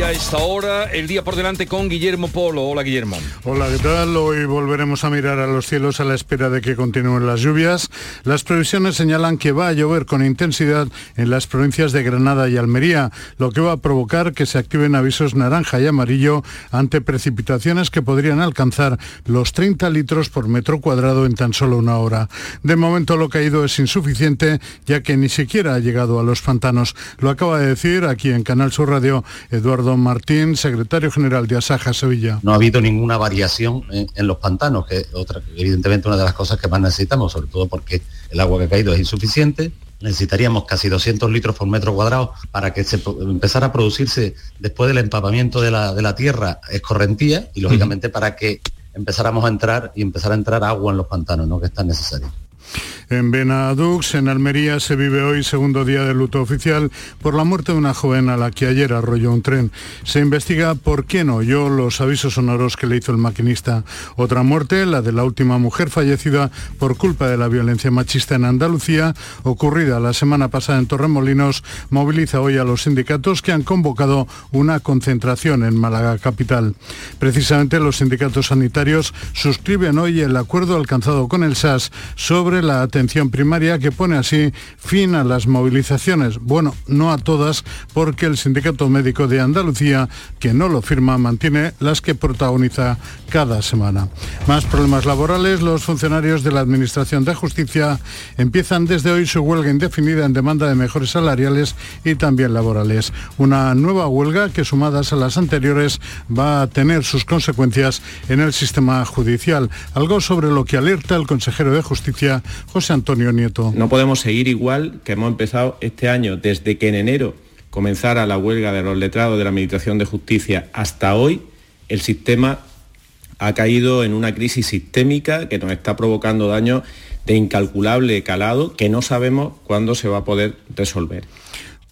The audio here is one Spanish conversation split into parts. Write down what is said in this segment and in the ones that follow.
Y a esta hora, el día por delante con Guillermo Polo. Hola, Guillermo. Hola, ¿qué tal? Hoy volveremos a mirar a los cielos a la espera de que continúen las lluvias. Las previsiones señalan que va a llover con intensidad en las provincias de Granada y Almería, lo que va a provocar que se activen avisos naranja y amarillo ante precipitaciones que podrían alcanzar los 30 litros por metro cuadrado en tan solo una hora. De momento lo caído es insuficiente, ya que ni siquiera ha llegado a los pantanos. Lo acaba de decir aquí en Canal Sur Radio Eduardo Don Martín, secretario general de Asaja Sevilla. No ha habido ninguna variación en, los pantanos, que otra, evidentemente una de las cosas que más necesitamos, sobre todo porque el agua que ha caído es insuficiente. Necesitaríamos casi 200 litros por metro cuadrado para que se empezara a producirse después del empapamiento de la, de la tierra escorrentía y lógicamente para que empezáramos a entrar y empezar a entrar agua en los pantanos, ¿no? que es tan necesario. En Benadux, en Almería, se vive hoy segundo día de luto oficial por la muerte de una joven a la que ayer arrolló un tren. Se investiga por qué no oyó los avisos sonoros que le hizo el maquinista. Otra muerte, la de la última mujer fallecida por culpa de la violencia machista en Andalucía, ocurrida la semana pasada en Torremolinos, moviliza hoy a los sindicatos que han convocado una concentración en Málaga capital. Precisamente los sindicatos sanitarios suscriben hoy el acuerdo alcanzado con el SAS sobre la atención primaria que pone así fin a las movilizaciones. Bueno, no a todas, porque el Sindicato Médico de Andalucía, que no lo firma, mantiene las que protagoniza cada semana. Más problemas laborales, los funcionarios de la Administración de Justicia empiezan desde hoy su huelga indefinida en demanda de mejores salariales y también laborales. Una nueva huelga que sumadas a las anteriores va a tener sus consecuencias en el sistema judicial, algo sobre lo que alerta el consejero de Justicia, José Antonio Nieto. No podemos seguir igual que hemos empezado este año, desde que en enero comenzara la huelga de los letrados de la Administración de Justicia hasta hoy, el sistema ha caído en una crisis sistémica que nos está provocando daños de incalculable calado que no sabemos cuándo se va a poder resolver.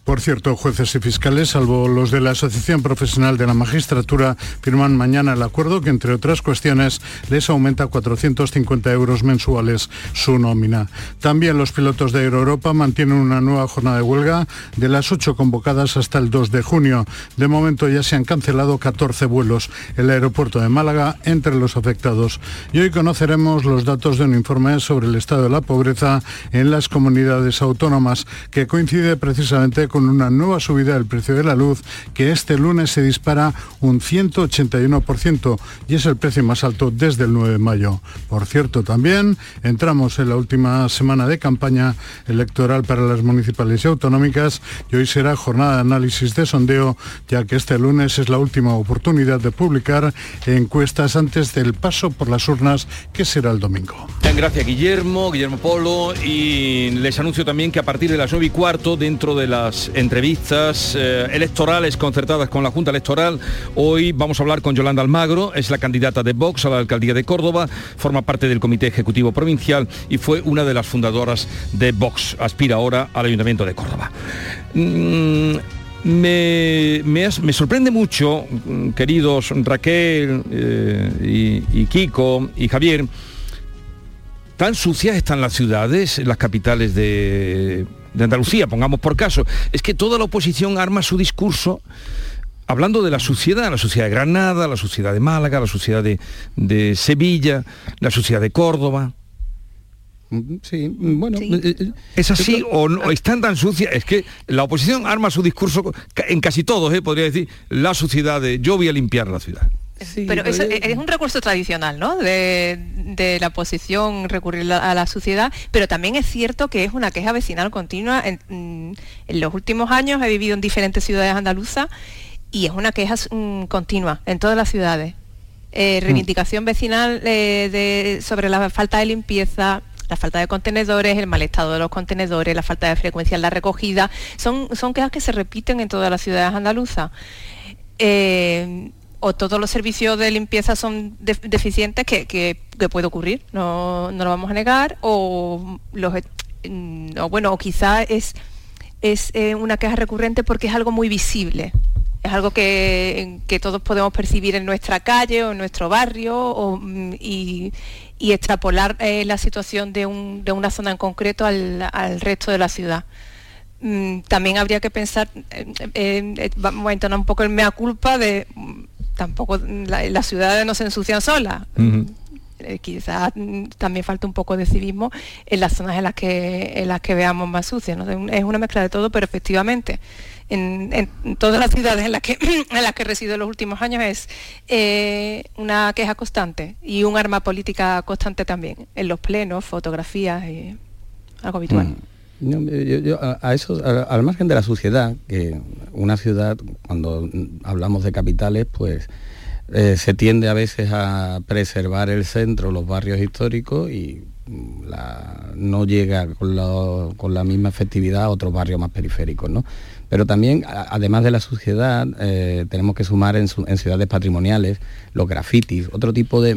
Por cierto, jueces y fiscales, salvo los de la Asociación Profesional de la Magistratura, firman mañana el acuerdo que, entre otras cuestiones, les aumenta 450 euros mensuales su nómina. También los pilotos de Europa mantienen una nueva jornada de huelga de las ocho convocadas hasta el 2 de junio. De momento ya se han cancelado 14 vuelos. El aeropuerto de Málaga entre los afectados. Y hoy conoceremos los datos de un informe sobre el estado de la pobreza en las comunidades autónomas, que coincide precisamente con con una nueva subida del precio de la luz que este lunes se dispara un 181% y es el precio más alto desde el 9 de mayo. Por cierto, también entramos en la última semana de campaña electoral para las municipales y autonómicas y hoy será jornada de análisis de sondeo ya que este lunes es la última oportunidad de publicar encuestas antes del paso por las urnas que será el domingo. Gracias Guillermo, Guillermo Polo y les anuncio también que a partir de las 9 y cuarto dentro de las entrevistas eh, electorales concertadas con la Junta Electoral. Hoy vamos a hablar con Yolanda Almagro, es la candidata de Vox a la alcaldía de Córdoba, forma parte del Comité Ejecutivo Provincial y fue una de las fundadoras de Vox. Aspira ahora al Ayuntamiento de Córdoba. Mm, me, sorprende mucho, mm, queridos Raquel eh, y Kiko y Javier, tan sucias están las ciudades, las capitales de de Andalucía, pongamos por caso, es que toda la oposición arma su discurso hablando de la suciedad, la suciedad de Granada, la suciedad de Málaga, la suciedad de, Sevilla, la suciedad de Córdoba. Sí, bueno, eh, eh, ¿es así o no? ¿Están tan sucias? Es que la oposición arma su discurso en casi todos, ¿eh? podría decir, la suciedad de yo voy a limpiar la ciudad pero eso es un recurso tradicional, ¿no? De, la oposición recurrir a la suciedad, pero también es cierto que es una queja vecinal continua. En, mm, los últimos años he vivido en diferentes ciudades andaluzas y es una queja mm, continua en todas las ciudades. Eh, mm. reivindicación vecinal eh, sobre la falta de limpieza, la falta de contenedores, el mal estado de los contenedores, la falta de frecuencia en la recogida, son, son quejas que se repiten en todas las ciudades andaluzas. Eh, o todos los servicios de limpieza son deficientes, que, puede ocurrir, no, lo vamos a negar, o, los, bueno, o quizá es, es eh, una queja recurrente porque es algo muy visible. Es algo que, todos podemos percibir en nuestra calle o en nuestro barrio y, y extrapolar eh, la situación de, una zona en concreto al, resto de la ciudad. Mm, también habría que pensar, vamos a entonar un poco el mea culpa de mm, tampoco las ciudades no se ensucian solas. Eh, quizás mm, también falta un poco de civismo en las zonas en las que, en las que veamos más sucias. Es una mezcla de todo, pero efectivamente en, todas las ciudades en las que, en las que resido en los últimos años es eh, una queja constante y un arma política constante también, en los plenos, fotografías, y algo habitual. A, eso, al margen de la suciedad, que una ciudad, cuando hablamos de capitales, pues eh, se tiende a veces a preservar el centro, los barrios históricos y mm, no llega con, la misma efectividad a otros barrios más periféricos. ¿no? Pero también, además de la suciedad, eh, tenemos que sumar en, ciudades patrimoniales los grafitis, otro tipo de,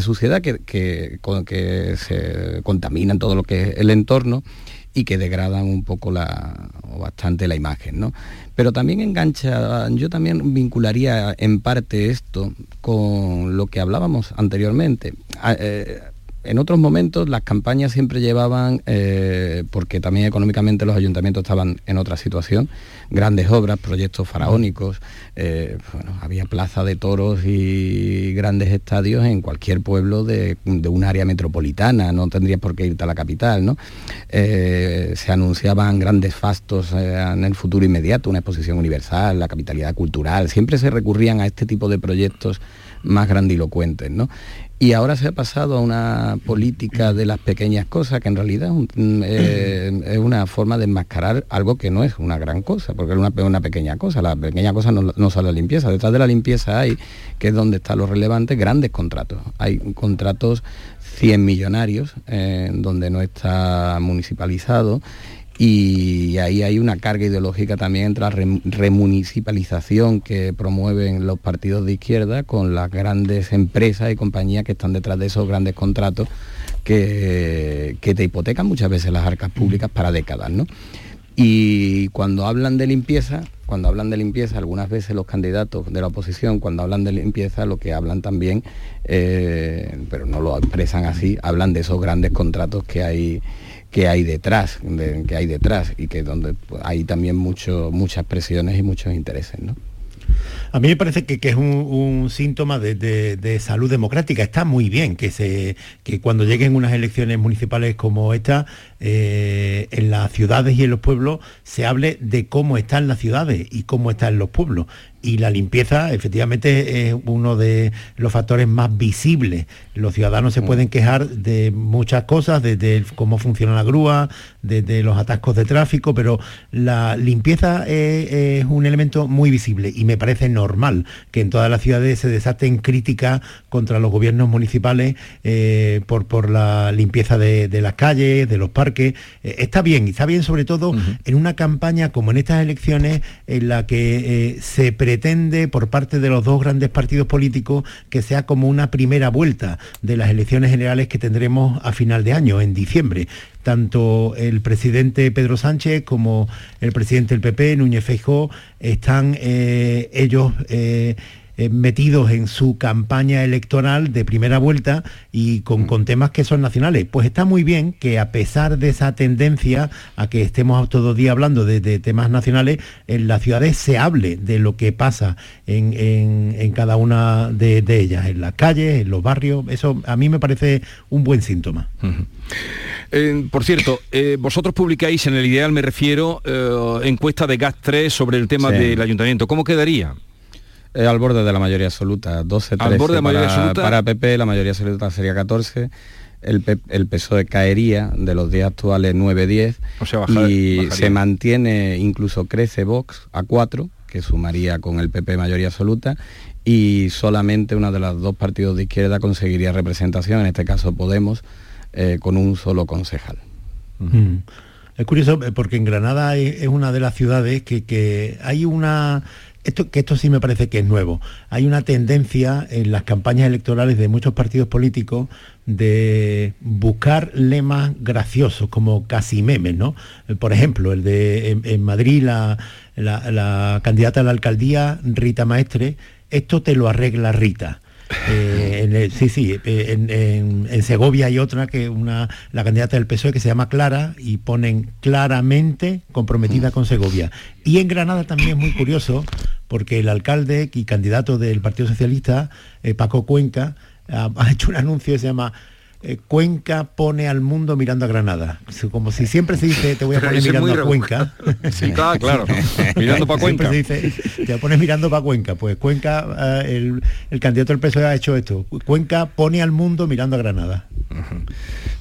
suciedad que, que, que se contamina todo lo que es el entorno y que degradan un poco la, o bastante la imagen. ¿no? Pero también engancha, yo también vincularía en parte esto con lo que hablábamos anteriormente. Eh, en otros momentos las campañas siempre llevaban, eh, porque también económicamente los ayuntamientos estaban en otra situación, grandes obras, proyectos faraónicos, eh, había plaza de toros y grandes estadios en cualquier pueblo de, un área metropolitana, no tendría por qué irte a la capital, ¿no? Eh, se anunciaban grandes fastos en el futuro inmediato, una exposición universal, la capitalidad cultural, siempre se recurrían a este tipo de proyectos más grandilocuentes, ¿no? Y ahora se ha pasado a una política de las pequeñas cosas, que en realidad eh, es una forma de enmascarar algo que no es una gran cosa, porque es una, pequeña cosa. La pequeña cosa no, no solo la limpieza, detrás de la limpieza hay, que es donde está lo relevante, grandes contratos. Hay contratos 100 millonarios, eh, donde no está municipalizado y ahí hay una carga ideológica también entre la remunicipalización que promueven los partidos de izquierda con las grandes empresas y compañías que están detrás de esos grandes contratos que, que te hipotecan muchas veces las arcas públicas para décadas. ¿no? Y cuando hablan de limpieza, cuando hablan de limpieza, algunas veces los candidatos de la oposición, cuando hablan de limpieza, lo que hablan también, eh, pero no lo expresan así, hablan de esos grandes contratos que hay que hay detrás, que hay detrás y que donde hay también mucho, muchas presiones y muchos intereses. ¿no? A mí me parece que, es un, síntoma de, salud democrática. Está muy bien que, se, que cuando lleguen unas elecciones municipales como esta, eh, en las ciudades y en los pueblos, se hable de cómo están las ciudades y cómo están los pueblos y la limpieza efectivamente es uno de los factores más visibles. Los ciudadanos se mm. pueden quejar de muchas cosas, desde cómo funciona la grúa, desde los atascos de tráfico, pero la limpieza es, un elemento muy visible y me parece normal que en todas las ciudades se desaten críticas contra los gobiernos municipales eh, por, por la limpieza de, las calles, de los parques. Eh, está bien, y está bien sobre todo en una campaña como en estas elecciones en la que eh, se pre pretende por parte de los dos grandes partidos políticos que sea como una primera vuelta de las elecciones generales que tendremos a final de año, en diciembre. Tanto el presidente Pedro Sánchez como el presidente del PP, Núñez Feijóo, están eh, ellos eh, eh, metidos en su campaña electoral de primera vuelta y con, con, temas que son nacionales. Pues está muy bien que a pesar de esa tendencia a que estemos todo día hablando de, temas nacionales, en las ciudades se hable de lo que pasa en, cada una de, ellas, en las calles, en los barrios. Eso a mí me parece un buen síntoma. Eh, por cierto, eh, vosotros publicáis en el ideal, me refiero, encuesta de GAS 3 sobre el tema del ayuntamiento. ¿Cómo quedaría? Eh, al borde de la mayoría absoluta, 12, 13 borde de para, mayoría absoluta. para PP, la mayoría absoluta sería 14. El, el PSOE caería de los días actuales 9-10 y se mantiene, incluso crece Vox a 4, que sumaría con el PP mayoría absoluta, y solamente una de los dos partidos de izquierda conseguiría representación, en este caso Podemos, eh, con un solo concejal. Mm. Es curioso eh, porque en Granada es, una de las ciudades que, que hay una esto, que esto sí me parece que es nuevo. Hay una tendencia en las campañas electorales de muchos partidos políticos de buscar lemas graciosos, como casi memes, ¿no? Por ejemplo, el de en, Madrid la, la, candidata a la alcaldía, Rita Maestre, esto te lo arregla Rita. Eh, sí, sí, en, en, Segovia hay otra que una, la candidata del PSOE que se llama Clara y ponen claramente comprometida con Segovia. Y en Granada también es muy curioso porque el alcalde y candidato del Partido Socialista, Paco Cuenca, ha, ha hecho un anuncio que se llama eh, Cuenca pone al mundo mirando a Granada. Como si siempre se dice, te voy a poner mirando a Cuenca. sí, claro, mirando para Cuenca. Se dice, te pones mirando para Cuenca. Pues Cuenca, eh, el, candidato del PSOE ha hecho esto. Cuenca pone al mundo mirando a Granada.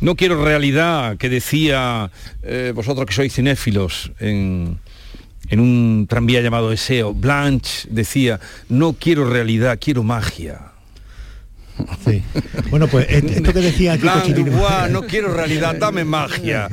No quiero realidad que decía eh, vosotros que sois cinéfilos en, en un tranvía llamado Eseo. Blanche decía, no quiero realidad, quiero magia. Sí. Bueno, pues esto que decía Chirino... no quiero realidad, dame magia.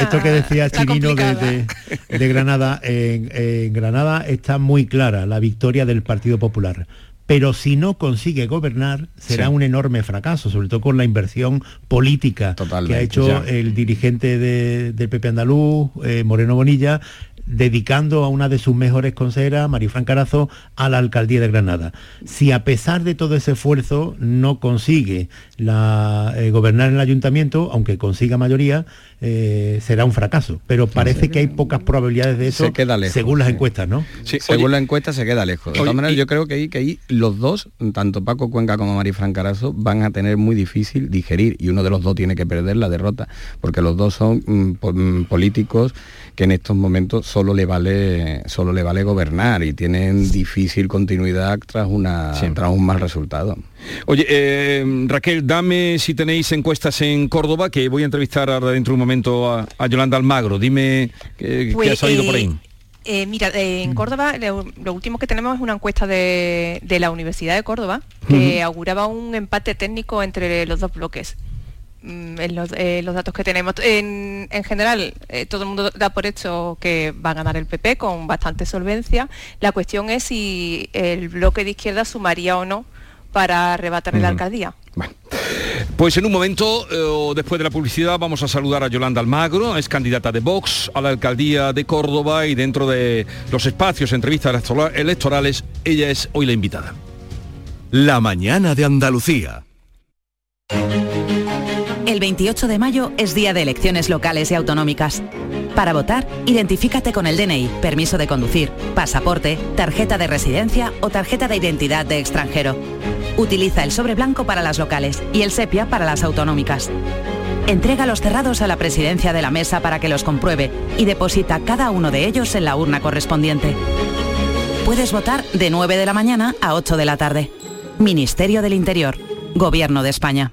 Esto, que decía Chirino de, Granada, en, Granada está muy clara la victoria del Partido Popular. Pero si no consigue gobernar será un enorme fracaso, sobre todo con la inversión política que ha hecho el dirigente del PP andaluz, eh, Moreno Bonilla, dedicando a una de sus mejores consejeras, Marifran Carazo, a la alcaldía de Granada. Si a pesar de todo ese esfuerzo no consigue la, eh, gobernar en el ayuntamiento, aunque consiga mayoría, eh, será un fracaso. Pero parece que hay pocas probabilidades de eso, según las encuestas, ¿no? Sí, según la encuesta se queda lejos. De todas maneras, yo creo que ahí, que ahí los dos, tanto Paco Cuenca como Marifran Carazo, van a tener muy difícil digerir y uno de los dos tiene que perder la derrota, porque los dos son mm, mm, políticos que en estos momentos solo le vale solo le vale gobernar y tienen difícil continuidad tras una tras un mal resultado. Oye, eh, Raquel, dame si tenéis encuestas en Córdoba, que voy a entrevistar ahora dentro de un momento a, Yolanda Almagro. Dime qué, ha pues, salido por ahí. Eh, eh, mira, en Córdoba lo, último que tenemos es una encuesta de, la Universidad de Córdoba que auguraba un empate técnico entre los dos bloques. Mm, en los, datos que tenemos. En, general, eh, todo el mundo da por hecho que va a ganar el PP con bastante solvencia. La cuestión es si el bloque de izquierda sumaría o no para arrebatarle la alcaldía. Pues en un momento, eh, después de la publicidad, vamos a saludar a Yolanda Almagro, es candidata de Vox a la alcaldía de Córdoba y dentro de los espacios, entrevistas electorales, ella es hoy la invitada. La mañana de Andalucía. El 28 de mayo es día de elecciones locales y autonómicas. Para votar, identifícate con el DNI, permiso de conducir, pasaporte, tarjeta de residencia o tarjeta de identidad de extranjero. Utiliza el sobre blanco para las locales y el sepia para las autonómicas. Entrega los cerrados a la presidencia de la mesa para que los compruebe y deposita cada uno de ellos en la urna correspondiente. Puedes votar de 9 de la mañana a 8 de la tarde. Ministerio del Interior, Gobierno de España.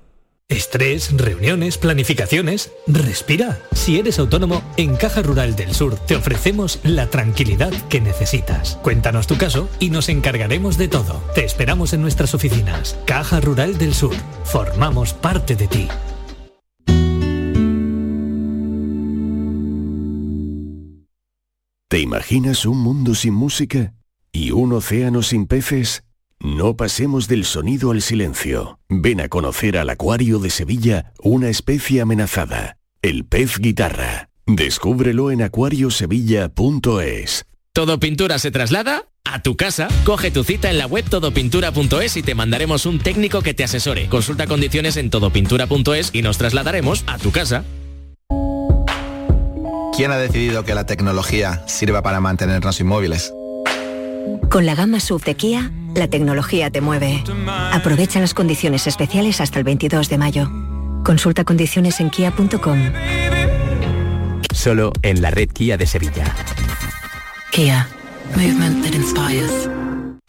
Estrés, reuniones, planificaciones. Respira. Si eres autónomo, en Caja Rural del Sur te ofrecemos la tranquilidad que necesitas. Cuéntanos tu caso y nos encargaremos de todo. Te esperamos en nuestras oficinas. Caja Rural del Sur. Formamos parte de ti. ¿Te imaginas un mundo sin música? ¿Y un océano sin peces? No pasemos del sonido al silencio. Ven a conocer al Acuario de Sevilla, una especie amenazada, el pez guitarra. Descúbrelo en acuariosevilla.es. ¿Todo pintura se traslada? A tu casa, coge tu cita en la web todopintura.es y te mandaremos un técnico que te asesore. Consulta condiciones en todopintura.es y nos trasladaremos a tu casa. ¿Quién ha decidido que la tecnología sirva para mantenernos inmóviles? Con la gama SUV de Kia, la tecnología te mueve. Aprovecha las condiciones especiales hasta el 22 de mayo. Consulta condiciones en kia.com. Solo en la red Kia de Sevilla. Kia. Movement that inspires.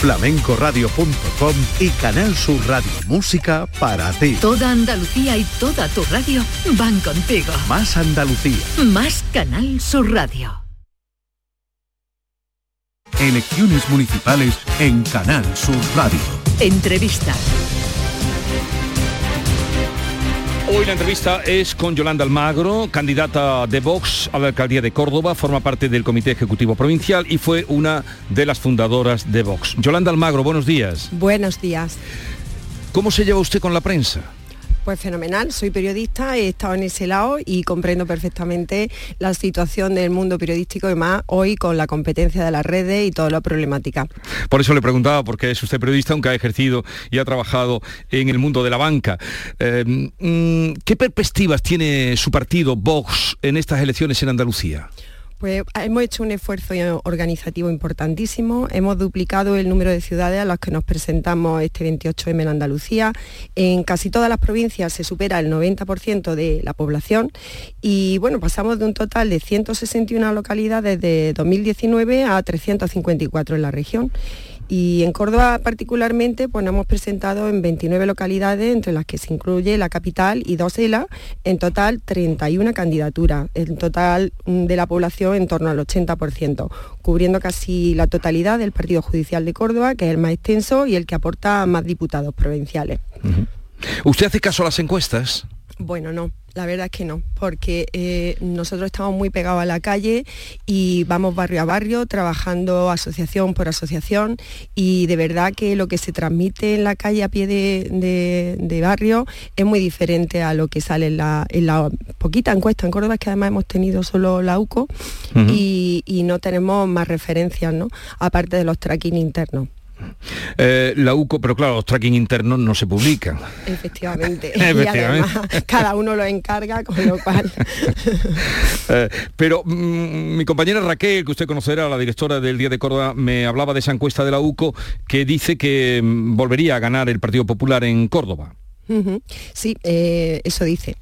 flamencoradio.com y Canal Sur Radio Música para ti. Toda Andalucía y toda tu radio van contigo. Más Andalucía. Más Canal Sur Radio. Elecciones municipales en Canal Sur Radio. Entrevista. Hoy la entrevista es con Yolanda Almagro, candidata de Vox a la alcaldía de Córdoba, forma parte del Comité Ejecutivo Provincial y fue una de las fundadoras de Vox. Yolanda Almagro, buenos días. Buenos días. ¿Cómo se lleva usted con la prensa? Pues fenomenal, soy periodista, he estado en ese lado y comprendo perfectamente la situación del mundo periodístico y más hoy con la competencia de las redes y toda la problemática. Por eso le preguntaba, porque es usted periodista, aunque ha ejercido y ha trabajado en el mundo de la banca. Eh, mm, ¿Qué perspectivas tiene su partido, Vox, en estas elecciones en Andalucía? Pues hemos hecho un esfuerzo organizativo importantísimo, hemos duplicado el número de ciudades a las que nos presentamos este 28M en Andalucía. En casi todas las provincias se supera el 90% de la población y bueno, pasamos de un total de 161 localidades de 2019 a 354 en la región. Y en Córdoba particularmente pues nos hemos presentado en 29 localidades, entre las que se incluye la capital y dos ELA, en total 31 candidaturas, en total mm, de la población en torno al 80%, cubriendo casi la totalidad del Partido Judicial de Córdoba, que es el más extenso y el que aporta más diputados provinciales. ¿Usted hace caso a las encuestas? Bueno, no, la verdad es que no, porque eh, nosotros estamos muy pegados a la calle y vamos barrio a barrio, trabajando asociación por asociación y de verdad que lo que se transmite en la calle a pie de, barrio es muy diferente a lo que sale en la, poquita encuesta en Córdoba, que además hemos tenido solo la UCO y, y, no tenemos más referencias, ¿no? aparte de los tracking internos. Eh, la UCO, pero claro, los tracking internos no se publican. Efectivamente. Y además cada uno lo encarga, con lo cual. Eh, pero mm, mi compañera Raquel, que usted conocerá, la directora del Día de Córdoba, me hablaba de esa encuesta de la UCO que dice que mm, volvería a ganar el Partido Popular en Córdoba. Sí, eh, eso dice.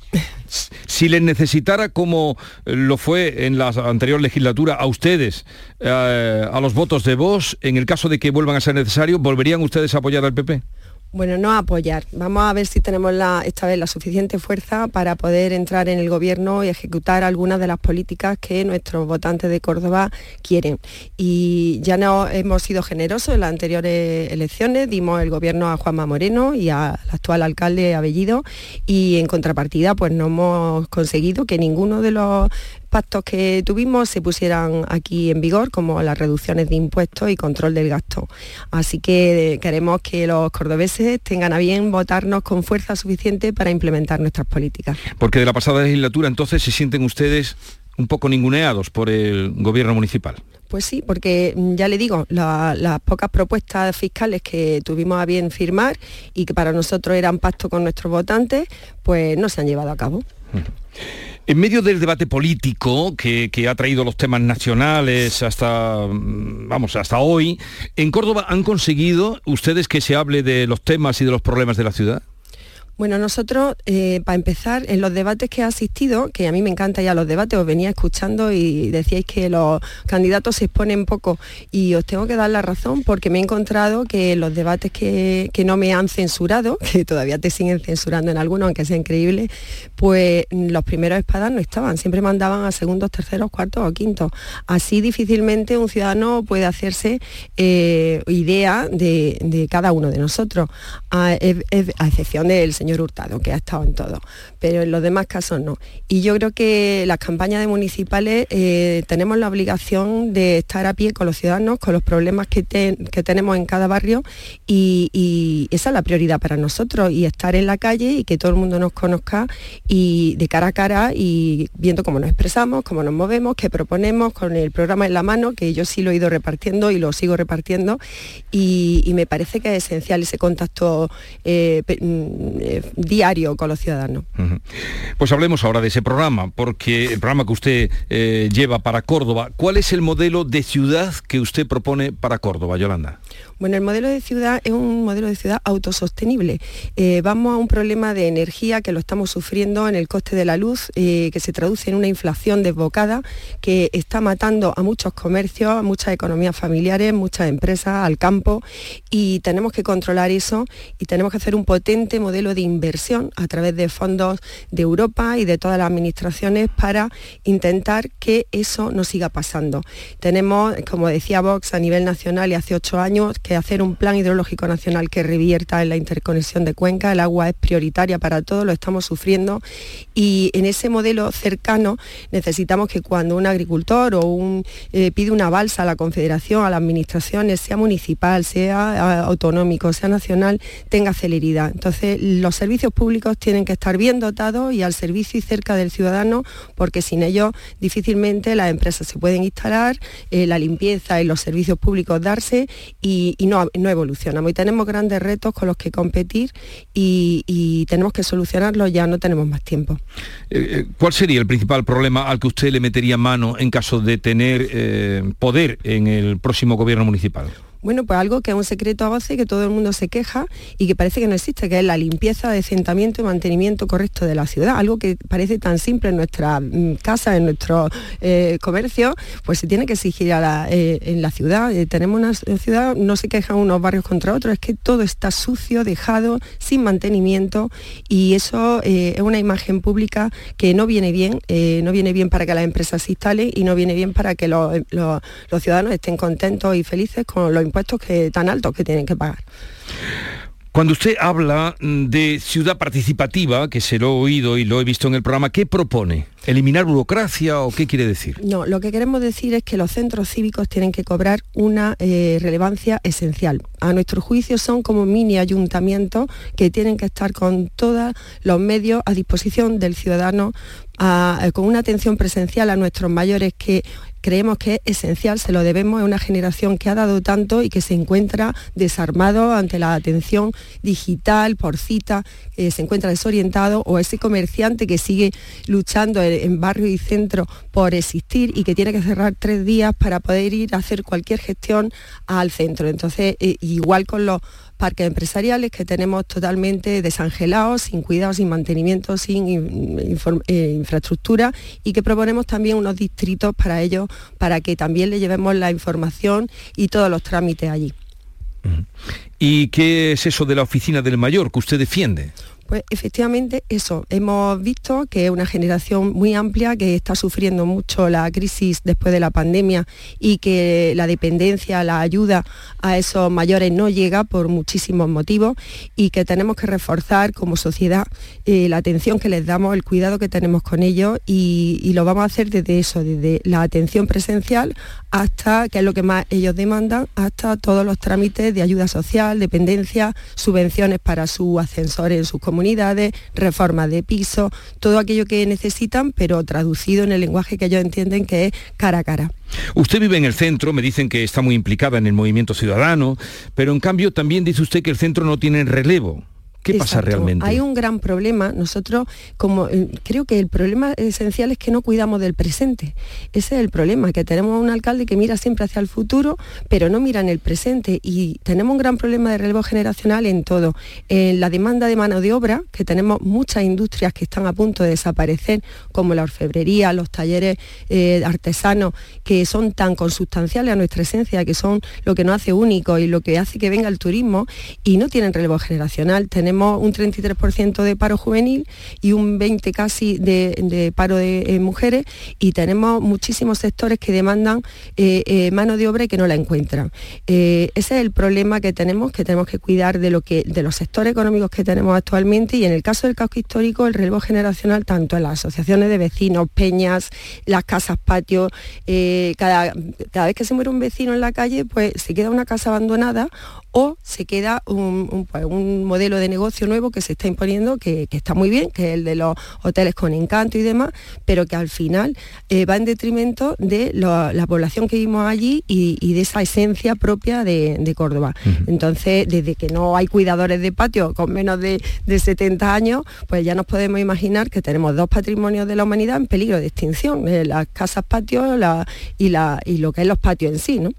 Si les necesitara, como lo fue en la anterior legislatura, a ustedes, eh, a los votos de vos, en el caso de que vuelvan a ser necesarios, ¿volverían ustedes a apoyar al PP? Bueno, no apoyar. Vamos a ver si tenemos esta vez la suficiente fuerza para poder entrar en el gobierno y ejecutar algunas de las políticas que nuestros votantes de Córdoba quieren. Y ya no hemos sido generosos en las anteriores elecciones, dimos el gobierno a Juanma Moreno y al actual alcalde Abellido y en contrapartida pues no hemos conseguido que ninguno de los pactos que tuvimos se pusieran aquí en vigor, como las reducciones de impuestos y control del gasto. Así que queremos que los cordobeses tengan a bien votarnos con fuerza suficiente para implementar nuestras políticas. Porque de la pasada legislatura entonces se sienten ustedes un poco ninguneados por el gobierno municipal. Pues sí, porque mm, ya le digo, las pocas propuestas fiscales que tuvimos a bien firmar y que para nosotros eran pacto con nuestros votantes, pues no se han llevado a cabo. En medio del debate político que, ha traído los temas nacionales hasta, mm, vamos, hasta hoy, ¿en Córdoba han conseguido ustedes que se hable de los temas y de los problemas de la ciudad? Bueno, nosotros, eh, para empezar, en los debates que he asistido, que a mí me encanta ya los debates, os venía escuchando y decíais que los candidatos se exponen poco y os tengo que dar la razón porque me he encontrado que los debates que, no me han censurado, que todavía te siguen censurando en algunos, aunque sea increíble, pues los primeros espadas no estaban, siempre mandaban a segundos, terceros, cuartos o quintos. Así difícilmente un ciudadano puede hacerse eh, idea de, cada uno de nosotros, a excepción del señor Hurtado, que ha estado en todo, pero en los demás casos no. Y yo creo que las campañas de municipales eh, tenemos la obligación de estar a pie con los ciudadanos, con los problemas que, tenemos en cada barrio y, esa es la prioridad para nosotros y estar en la calle y que todo el mundo nos conozca y de cara a cara y viendo cómo nos expresamos, cómo nos movemos, qué proponemos con el programa en la mano, que yo sí lo he ido repartiendo y lo sigo repartiendo y, me parece que es esencial ese contacto eh, diario con los ciudadanos. Pues hablemos ahora de ese programa, porque el programa que usted lleva para Córdoba, ¿cuál es el modelo de ciudad que usted propone para Córdoba, Yolanda? Bueno, el modelo de ciudad es un modelo de ciudad autosostenible. Eh, vamos a un problema de energía que lo estamos sufriendo en el coste de la luz, eh, que se traduce en una inflación desbocada que está matando a muchos comercios, a muchas economías familiares, muchas empresas, al campo, y tenemos que controlar eso y tenemos que hacer un potente modelo de inversión a través de fondos de Europa y de todas las administraciones para intentar que eso no siga pasando. Tenemos, como decía Vox, a nivel nacional y hace ocho años, hacer un plan hidrológico nacional que revierta en la interconexión de Cuenca. El agua es prioritaria para todos, lo estamos sufriendo y en ese modelo cercano necesitamos que cuando un agricultor o un, eh, pide una balsa a la Confederación, a las administraciones, sea municipal, sea autonómico, sea nacional, tenga celeridad. Entonces los servicios públicos tienen que estar bien dotados y al servicio y cerca del ciudadano porque sin ellos difícilmente las empresas se pueden instalar, eh, la limpieza y los servicios públicos darse y, y no, no, evolucionamos. Y tenemos grandes retos con los que competir y, tenemos que solucionarlos, ya no tenemos más tiempo. Eh, eh, ¿Cuál sería el principal problema al que usted le metería mano en caso de tener eh, poder en el próximo gobierno municipal? Bueno, pues algo que es un secreto a voces que todo el mundo se queja y que parece que no existe, que es la limpieza, desentamiento y mantenimiento correcto de la ciudad. Algo que parece tan simple en nuestra mm, casa, en nuestro eh, comercio, pues se tiene que exigir eh, en la ciudad. Eh, tenemos una ciudad, no se quejan unos barrios contra otros, es que todo está sucio, dejado, sin mantenimiento y eso es una imagen pública que no viene bien, no viene bien para que las empresas se instalen y no viene bien para que los, ciudadanos estén contentos y felices con los impuestos que, tan altos que tienen que pagar. Cuando usted habla mm, de ciudad participativa, que se lo he oído y lo he visto en el programa, ¿qué propone? ¿Eliminar burocracia o qué quiere decir? No, lo que queremos decir es que los centros cívicos tienen que cobrar una eh, relevancia esencial. A nuestro juicio son como mini ayuntamientos que tienen que estar con todos los medios a disposición del ciudadano eh, con una atención presencial a nuestros mayores que creemos que es esencial, se lo debemos a una generación que ha dado tanto y que se encuentra desarmado ante la atención digital, por cita, se encuentra desorientado, o ese comerciante que sigue luchando en, barrio y centro por existir y que tiene que cerrar tres días para poder ir a hacer cualquier gestión al centro. Entonces, eh, igual con los parques empresariales que tenemos totalmente desangelados, sin cuidado, sin mantenimiento, sin eh, infraestructura y que proponemos también unos distritos para ellos, para que también le llevemos la información y todos los trámites allí. ¿Y qué es eso de la oficina del mayor que usted defiende? Pues efectivamente eso, hemos visto que es una generación muy amplia que está sufriendo mucho la crisis después de la pandemia y que la dependencia, la ayuda a esos mayores no llega por muchísimos motivos y que tenemos que reforzar como sociedad eh, la atención que les damos, el cuidado que tenemos con ellos y, y, lo vamos a hacer desde eso, desde la atención presencial hasta, que es lo que más ellos demandan, hasta todos los trámites de ayuda social, dependencia, subvenciones para su ascensor en sus comunidades, reformas de piso, todo aquello que necesitan, pero traducido en el lenguaje que ellos entienden que es cara a cara. Usted vive en el centro, me dicen que está muy implicada en el movimiento ciudadano, pero en cambio también dice usted que el centro no tiene relevo. ¿Qué pasa realmente? Hay un gran problema. Nosotros, como eh, creo que el problema esencial es que no cuidamos del presente. Ese es el problema, que tenemos un alcalde que mira siempre hacia el futuro, pero no mira en el presente. Y tenemos un gran problema de relevo generacional en todo. En la demanda de mano de obra, que tenemos muchas industrias que están a punto de desaparecer, como la orfebrería, los talleres eh, artesanos, que son tan consustanciales a nuestra esencia, que son lo que nos hace único y lo que hace que venga el turismo, y no tienen relevo generacional. Tenemos tenemos un 33% de paro juvenil y un 20 casi de, paro de eh, mujeres y tenemos muchísimos sectores que demandan eh, eh, mano de obra y que no la encuentran. ese es el problema que tenemos, que tenemos que cuidar de, lo que, de los sectores económicos que tenemos actualmente y en el caso del casco histórico el relevo generacional tanto en las asociaciones de vecinos, peñas, las casas patios, cada, cada vez que se muere un vecino en la calle pues se queda una casa abandonada o se queda un, pues, modelo de negocio nuevo que se está imponiendo, que, está muy bien, que es el de los hoteles con encanto y demás, pero que al final eh, va en detrimento de la población que vimos allí y, de esa esencia propia de, Córdoba. Entonces, desde que no hay cuidadores de patio con menos de, 70 años, pues ya nos podemos imaginar que tenemos dos patrimonios de la humanidad en peligro de extinción, eh, las casas patios y, la, y lo que es los patios en sí. ¿no?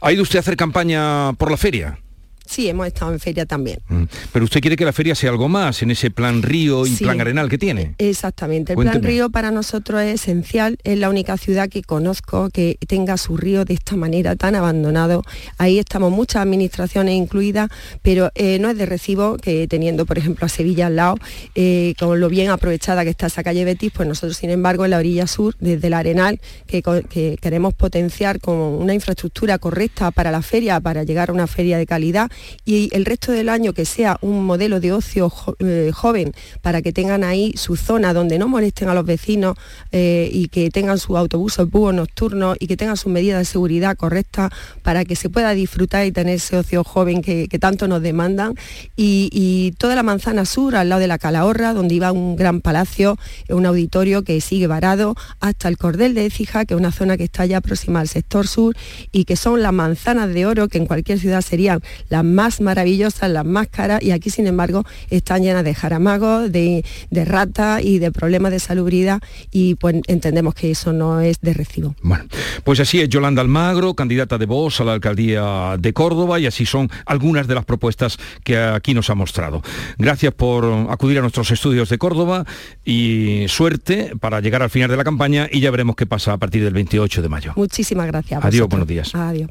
¿Ha ido usted a hacer campaña por la feria? Sí, hemos estado en feria también. Mm. Pero usted quiere que la feria sea algo más en ese plan río y plan arenal que tiene. Exactamente. El plan río para nosotros es esencial. Es la única ciudad que conozco que tenga su río de esta manera tan abandonado. Ahí estamos muchas administraciones incluidas, pero eh, no es de recibo que teniendo, por ejemplo, a Sevilla al lado, eh, con lo bien aprovechada que está esa calle Betis, pues nosotros, sin embargo, en la orilla sur, desde el arenal, que, que queremos potenciar con una infraestructura correcta para la feria, para llegar a una feria de calidad, y el resto del año que sea un modelo de ocio eh, joven para que tengan ahí su zona donde no molesten a los vecinos eh, y que tengan su autobús o búho nocturno y que tengan sus medidas de seguridad correctas para que se pueda disfrutar y tener ese ocio joven que, tanto nos demandan. Y, toda la manzana sur, al lado de la Calahorra, donde iba un gran palacio, un auditorio que sigue varado, hasta el Cordel de Écija, que es una zona que está ya próxima al sector sur y que son las manzanas de oro que en cualquier ciudad serían las más maravillosas, las más caras, y aquí sin embargo están llenas de jaramagos, de, de ratas y de problemas de salubridad y pues entendemos que eso no es de recibo. Bueno, pues así es Yolanda Almagro, candidata de voz a la alcaldía de Córdoba y así son algunas de las propuestas que aquí nos ha mostrado. Gracias por acudir a nuestros estudios de Córdoba y suerte para llegar al final de la campaña y ya veremos qué pasa a partir del 28 de mayo. Muchísimas gracias. Adiós, buenos días. Adiós.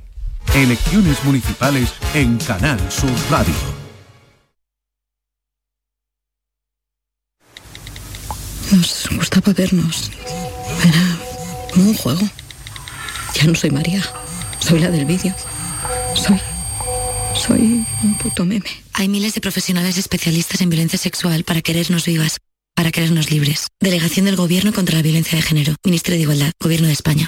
Elecciones municipales en Canal Sur Radio. Nos gustaba vernos. Era un juego. Ya no soy María. Soy la del vídeo. Soy. Soy un puto meme. Hay miles de profesionales especialistas en violencia sexual para querernos vivas, para querernos libres. Delegación del Gobierno contra la Violencia de Género. Ministerio de Igualdad. Gobierno de España.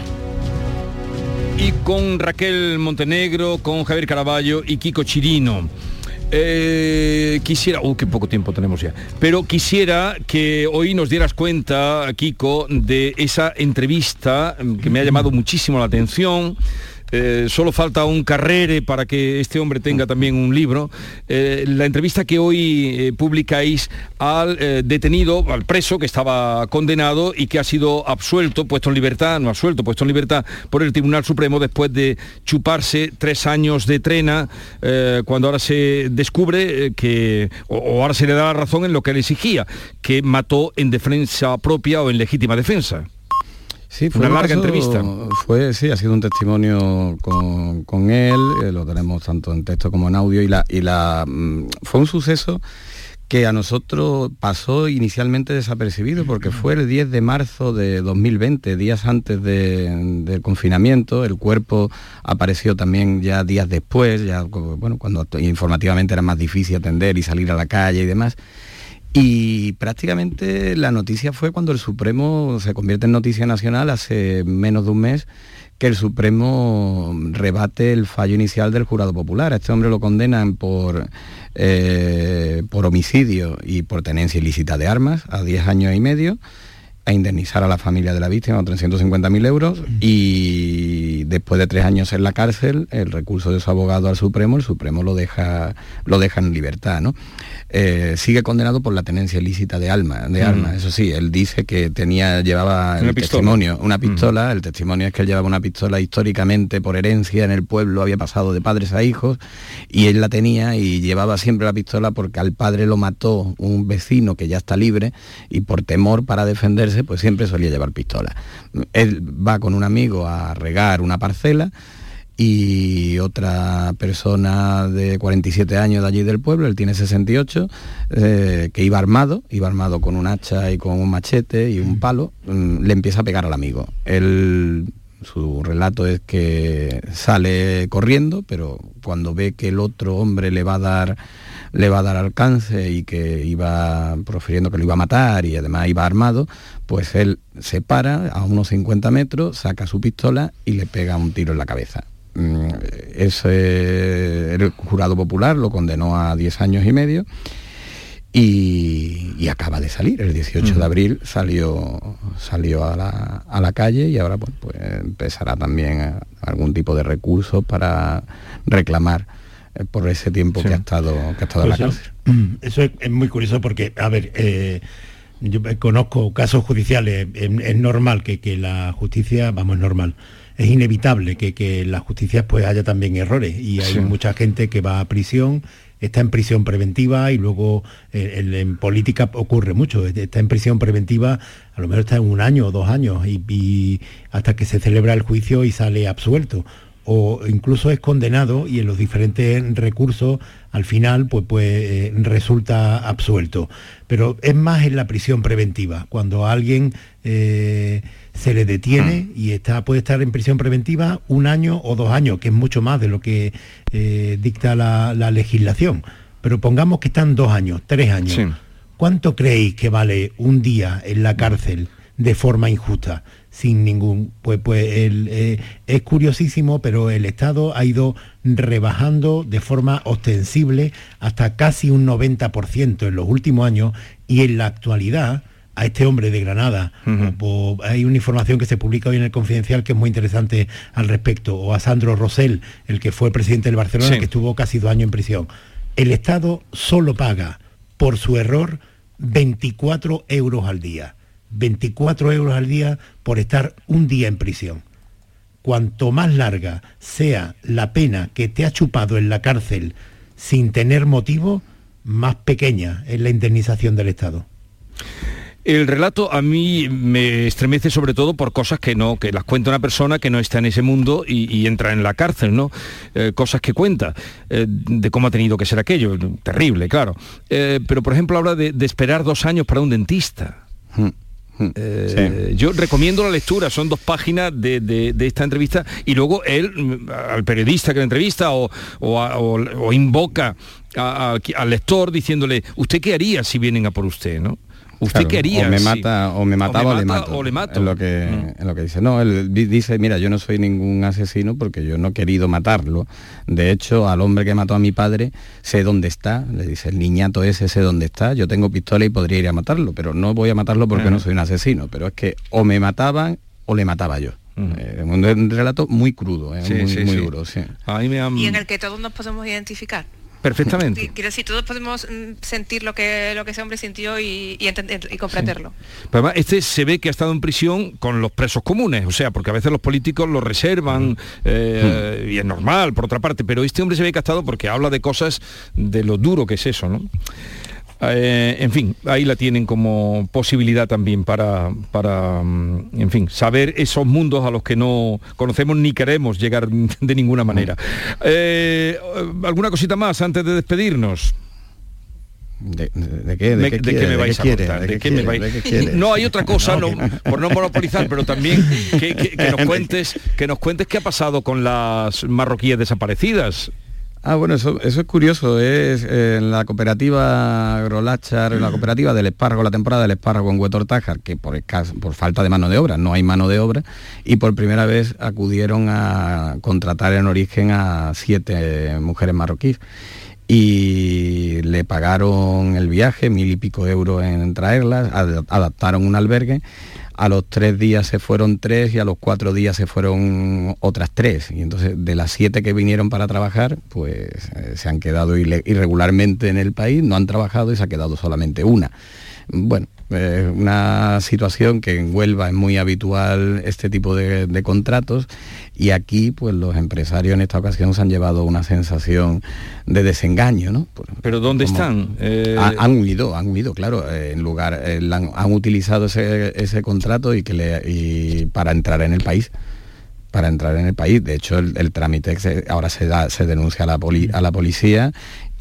y con Raquel Montenegro, con Javier Caraballo y Kiko Chirino. Eh, quisiera, uh, qué poco tiempo tenemos ya, pero quisiera que hoy nos dieras cuenta, Kiko, de esa entrevista que me ha llamado muchísimo la atención eh, solo falta un carrere para que este hombre tenga también un libro. Eh, la entrevista que hoy eh, publicáis al detenido, al preso que estaba condenado y que ha sido absuelto, puesto en libertad, no absuelto, puesto en libertad por el Tribunal Supremo después de chuparse tres años de trena, cuando ahora se descubre que, o ahora se le da la razón en lo que él exigía, que mató en defensa propia o en legítima defensa. Sí, fue una larga entrevista. Fue, sí, ha sido un testimonio con, él, eh, lo tenemos tanto en texto como en audio, y la, y la mm, fue un suceso que a nosotros pasó inicialmente desapercibido porque fue el 10 de marzo de 2020, días antes del confinamiento, el cuerpo apareció también ya días después, ya bueno, cuando informativamente era más difícil atender y salir a la calle y demás. Y prácticamente la noticia fue cuando el Supremo se convierte en noticia nacional hace menos de un mes que el Supremo rebate el fallo inicial del jurado popular. A este hombre lo condenan por, eh, por homicidio y por tenencia ilícita de armas a 10 años y medio a indemnizar a la familia de la víctima con 350.000 euros y después de tres años en la cárcel, el recurso de su abogado al Supremo, el Supremo lo deja, lo deja en libertad. ¿no? Eh, sigue condenado por la tenencia ilícita de, alma, de armas. Eso sí, él dice que tenía, llevaba el testimonio, una pistola, el testimonio es que él llevaba una pistola históricamente por herencia en el pueblo, había pasado de padres a hijos, y él la tenía y llevaba siempre la pistola porque al padre lo mató un vecino que ya está libre y por temor para defenderse pues siempre solía llevar pistola. Él va con un amigo a regar una parcela y otra persona de 47 años de allí del pueblo, él tiene 68, eh, que iba armado, iba armado con un hacha y con un machete y un palo, mm, le empieza a pegar al amigo. Él, su relato es que sale corriendo, pero cuando ve que el otro hombre le va a dar le va a dar alcance y que iba profiriendo que lo iba a matar y además iba armado, pues él se para a unos 50 metros, saca su pistola y le pega un tiro en la cabeza. Mm, ese, el jurado popular lo condenó a 10 años y medio y, acaba de salir. El 18 de abril salió, salió a, la, calle y ahora pues, pues empezará también algún tipo de recurso para reclamar eh, por ese tiempo que ha estado, que ha estado en la pues cárcel. Eso es, muy curioso porque, a ver, eh, yo conozco casos judiciales, es, normal que, la justicia, vamos, es normal, es inevitable que, que la justicia pues haya también errores. Y hay mucha gente que va a prisión está en prisión preventiva y luego eh, en, política ocurre mucho, está en prisión preventiva, a lo mejor está en un año o dos años y hasta que se celebra el juicio y sale absuelto. O incluso es condenado y en los diferentes recursos al final pues, pues eh, resulta absuelto. Pero es más en la prisión preventiva, cuando alguien eh, se le detiene mm. y está, puede estar en prisión preventiva un año o dos años, que es mucho más de lo que eh, dicta la, legislación. Pero pongamos que están dos años, tres años. ¿Cuánto creéis que vale un día en la cárcel de forma injusta? sin ningún... Pues, pues eh, es curiosísimo, pero el Estado ha ido rebajando de forma ostensible hasta casi un 90% en los últimos años y en la actualidad a este hombre de Granada. hay una información que se publica hoy en el Confidencial que es muy interesante al respecto. O a Sandro Rosell, el que fue presidente del Barcelona, que estuvo casi dos años en prisión. El Estado solo paga por su error 24 euros al día. 24 euros al día por estar un día en prisión. Cuanto más larga sea la pena que te ha chupado en la cárcel sin tener motivo, más pequeña es la indemnización del Estado. El relato a mí me estremece sobre todo por cosas que no, que las cuenta una persona que no está en ese mundo y, entra en la cárcel, ¿no? Eh, cosas que cuenta eh, de cómo ha tenido que ser aquello, terrible, claro. Eh, pero por ejemplo habla de, esperar dos años para un dentista. Hmm. Eh, yo recomiendo la lectura, son dos páginas de, esta entrevista y luego él, mm, al periodista que la entrevista o, invoca al lector diciéndole, ¿usted qué haría si vienen a por usted? ¿no? Usted quería. O me mata, o me mataba o, le mato. O le mato. En lo que, mm. en lo que dice. No, él dice, mira, yo no soy ningún asesino porque yo no he querido matarlo. De hecho, al hombre que mató a mi padre, sé dónde está. Le dice, el niñato ese sé dónde está. Yo tengo pistola y podría ir a matarlo, pero no voy a matarlo porque no soy un asesino. Pero es que o me mataban o le mataba yo. Eh, un, relato muy crudo, eh, muy, duro. Y en el que todos nos podemos identificar. Perfectamente. Quiero decir, todos podemos mm, sentir lo que, lo que ese hombre sintió y, entender, y comprenderlo. este se ve que ha estado en prisión con los presos comunes, o sea, porque a veces los políticos lo reservan eh, y es normal, por otra parte, pero este hombre se ve que ha estado porque habla de cosas de lo duro que es eso, ¿no? Eh, en fin, ahí la tienen como posibilidad también para, para, mm, en fin, saber esos mundos a los que no conocemos ni queremos llegar de ninguna manera. Eh, ¿Alguna cosita más antes de despedirnos? ¿De, qué? ¿De, qué, me vais a contar? No, hay otra cosa, no, por no monopolizar, pero también que, nos cuentes, que nos cuentes qué ha pasado con las marroquíes desaparecidas. Ah, bueno, eso, es curioso. Es eh, en la cooperativa Agrolachar, en la cooperativa del espárrago, la temporada del espárrago en Huetortájar, que por, por falta de mano de obra, no hay mano de obra, y por primera vez acudieron a contratar en origen a siete mujeres marroquíes y le pagaron el viaje, mil y pico euros en traerlas, adaptaron un albergue a los tres días se fueron tres y a los cuatro días se fueron otras tres. Y entonces de las siete que vinieron para trabajar, pues eh, se han quedado irregularmente en el país, no han trabajado y se ha quedado solamente una. Bueno, eh, una situación que en Huelva es muy habitual este tipo de, contratos y aquí pues los empresarios en esta ocasión se han llevado una sensación de desengaño, ¿no? ¿Pero dónde están? Eh, han huido, han huido, claro, eh, en lugar, han, utilizado ese, contrato y, que le, para entrar en el país para entrar en el país. De hecho, el, trámite ahora se, da, se denuncia a la, a la policía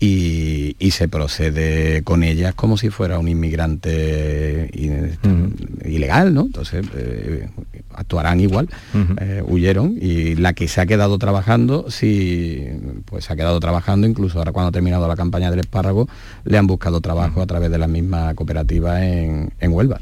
y, se procede con ellas como si fuera un inmigrante ilegal, ¿no? Entonces eh, actuarán igual, eh, huyeron y la que se ha quedado trabajando, sí, pues se ha quedado trabajando, incluso ahora cuando ha terminado la campaña del espárrago, le han buscado trabajo a través de la misma cooperativa en, Huelva.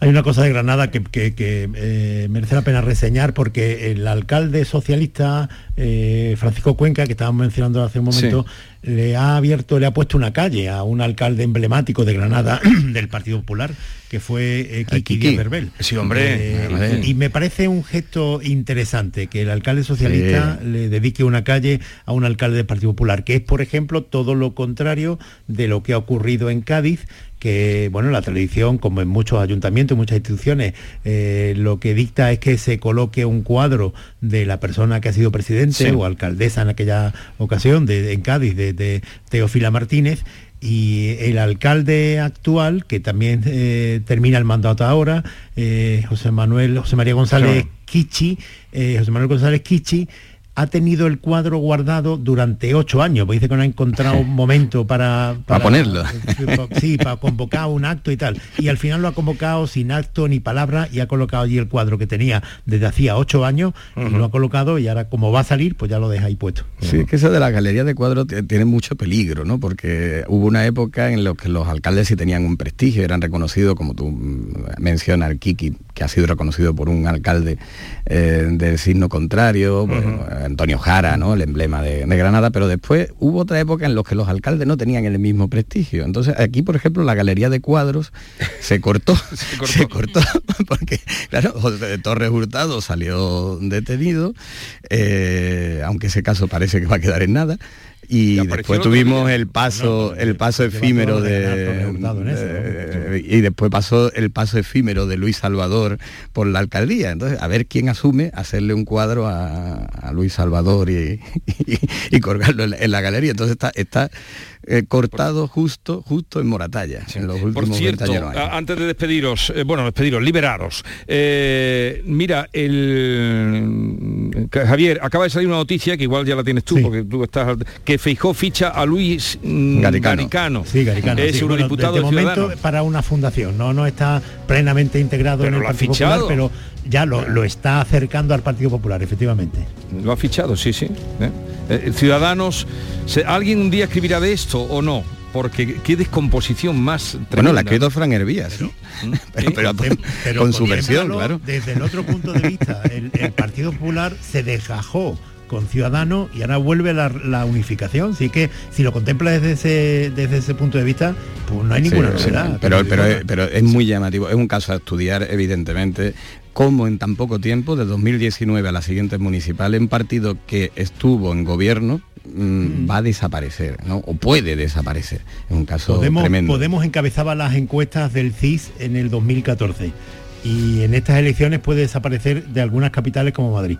Hay una cosa de Granada que, eh, merece la pena reseñar porque el alcalde socialista eh, Francisco Cuenca, que estábamos mencionando hace un momento, le ha abierto, le ha puesto una calle a un alcalde emblemático de Granada del Partido Popular, que fue eh, Kiki, Berbel. Sí, hombre. y me parece un gesto interesante que el alcalde socialista le dedique una calle a un alcalde del Partido Popular, que es, por ejemplo, todo lo contrario de lo que ha ocurrido en Cádiz que bueno, la tradición, como en muchos ayuntamientos, muchas instituciones, eh, lo que dicta es que se coloque un cuadro de la persona que ha sido presidente o alcaldesa en aquella ocasión de, en Cádiz, de, Teofila Martínez, y el alcalde actual, que también eh, termina el mandato ahora, eh, José Manuel, José María González Kichi, José Manuel González Kichi, ha tenido el cuadro guardado durante ocho años, porque dice que no ha encontrado un momento para, para, ponerlo. Sí, para convocar un acto y tal. Y al final lo ha convocado sin acto ni palabra y ha colocado allí el cuadro que tenía desde hacía ocho años, y lo ha colocado y ahora como va a salir, pues ya lo deja ahí puesto. Sí, es que eso de la galería de cuadros tiene mucho peligro, ¿no? Porque hubo una época en la que los alcaldes sí tenían un prestigio, eran reconocidos, como tú mencionas, Kiki, que ha sido reconocido por un alcalde eh, del signo contrario, Antonio Jara, ¿no? el emblema de, Granada, pero después hubo otra época en la que los alcaldes no tenían el mismo prestigio. Entonces aquí, por ejemplo, la galería de cuadros se cortó, se cortó, porque, claro, José Torres Hurtado salió detenido, eh, aunque ese caso parece que va a quedar en nada y después tuvimos el paso el paso efímero de, y después pasó el paso efímero de Luis Salvador por la alcaldía entonces a ver quién asume hacerle un cuadro a, Luis Salvador y, y, colgarlo en, la galería entonces está está eh, cortado justo justo en Moratalla en los últimos Por cierto, antes de despediros, eh, bueno, despediros, liberaros. Eh, mira, el Javier, acaba de salir una noticia que igual ya la tienes tú, porque tú estás que Feijó ficha a Luis mm, Garicano. Sí, Garicano. Es eurodiputado de, momento para una fundación, no, no está plenamente integrado en el Partido Popular, pero ya lo, está acercando al Partido Popular, efectivamente. Lo ha fichado, sí, sí. Ciudadanos, ¿alguien un día escribirá de esto o no? porque qué descomposición más tremenda. Bueno, la ha escrito Fran Hervías, pero, con su versión, claro. Desde el otro punto de vista, el, Partido Popular se desgajó con Ciudadanos y ahora vuelve la, unificación. Así que si lo contempla desde ese, desde ese punto de vista, pues no hay ninguna novedad. pero, pero, pero, es muy llamativo. Es un caso a estudiar, evidentemente, cómo en tan poco tiempo, de 2019 a las siguientes municipales, un partido que estuvo en gobierno, mm, va a desaparecer, ¿no? O puede desaparecer. Es un caso Podemos, tremendo. Podemos encabezaba las encuestas del CIS en el 2014 y en estas elecciones puede desaparecer de algunas capitales como Madrid.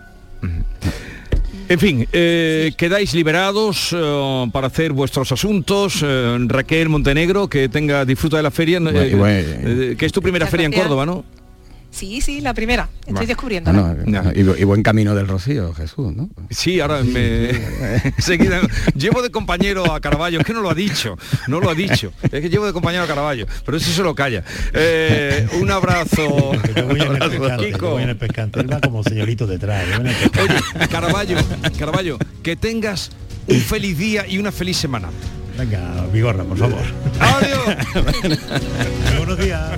En fin, eh, quedáis liberados eh, para hacer vuestros asuntos. Eh, Raquel Montenegro, que tenga disfruta de la feria, que es tu primera feria en Córdoba, ¿no? Sí, sí, la primera. Estoy descubriendo. y, buen camino del Rocío, Jesús, ¿no? Sí, ahora me... Seguida, llevo de compañero a Caraballo, es que no lo ha dicho, no lo ha dicho. Es que llevo de compañero a Caraballo, pero eso se lo calla. Eh, un abrazo. En el pescante, va como señorito detrás. Oye, Caraballo, Caraballo, que tengas un feliz día y una feliz semana. Venga, Vigorra, por favor. Adiós. Buenos días.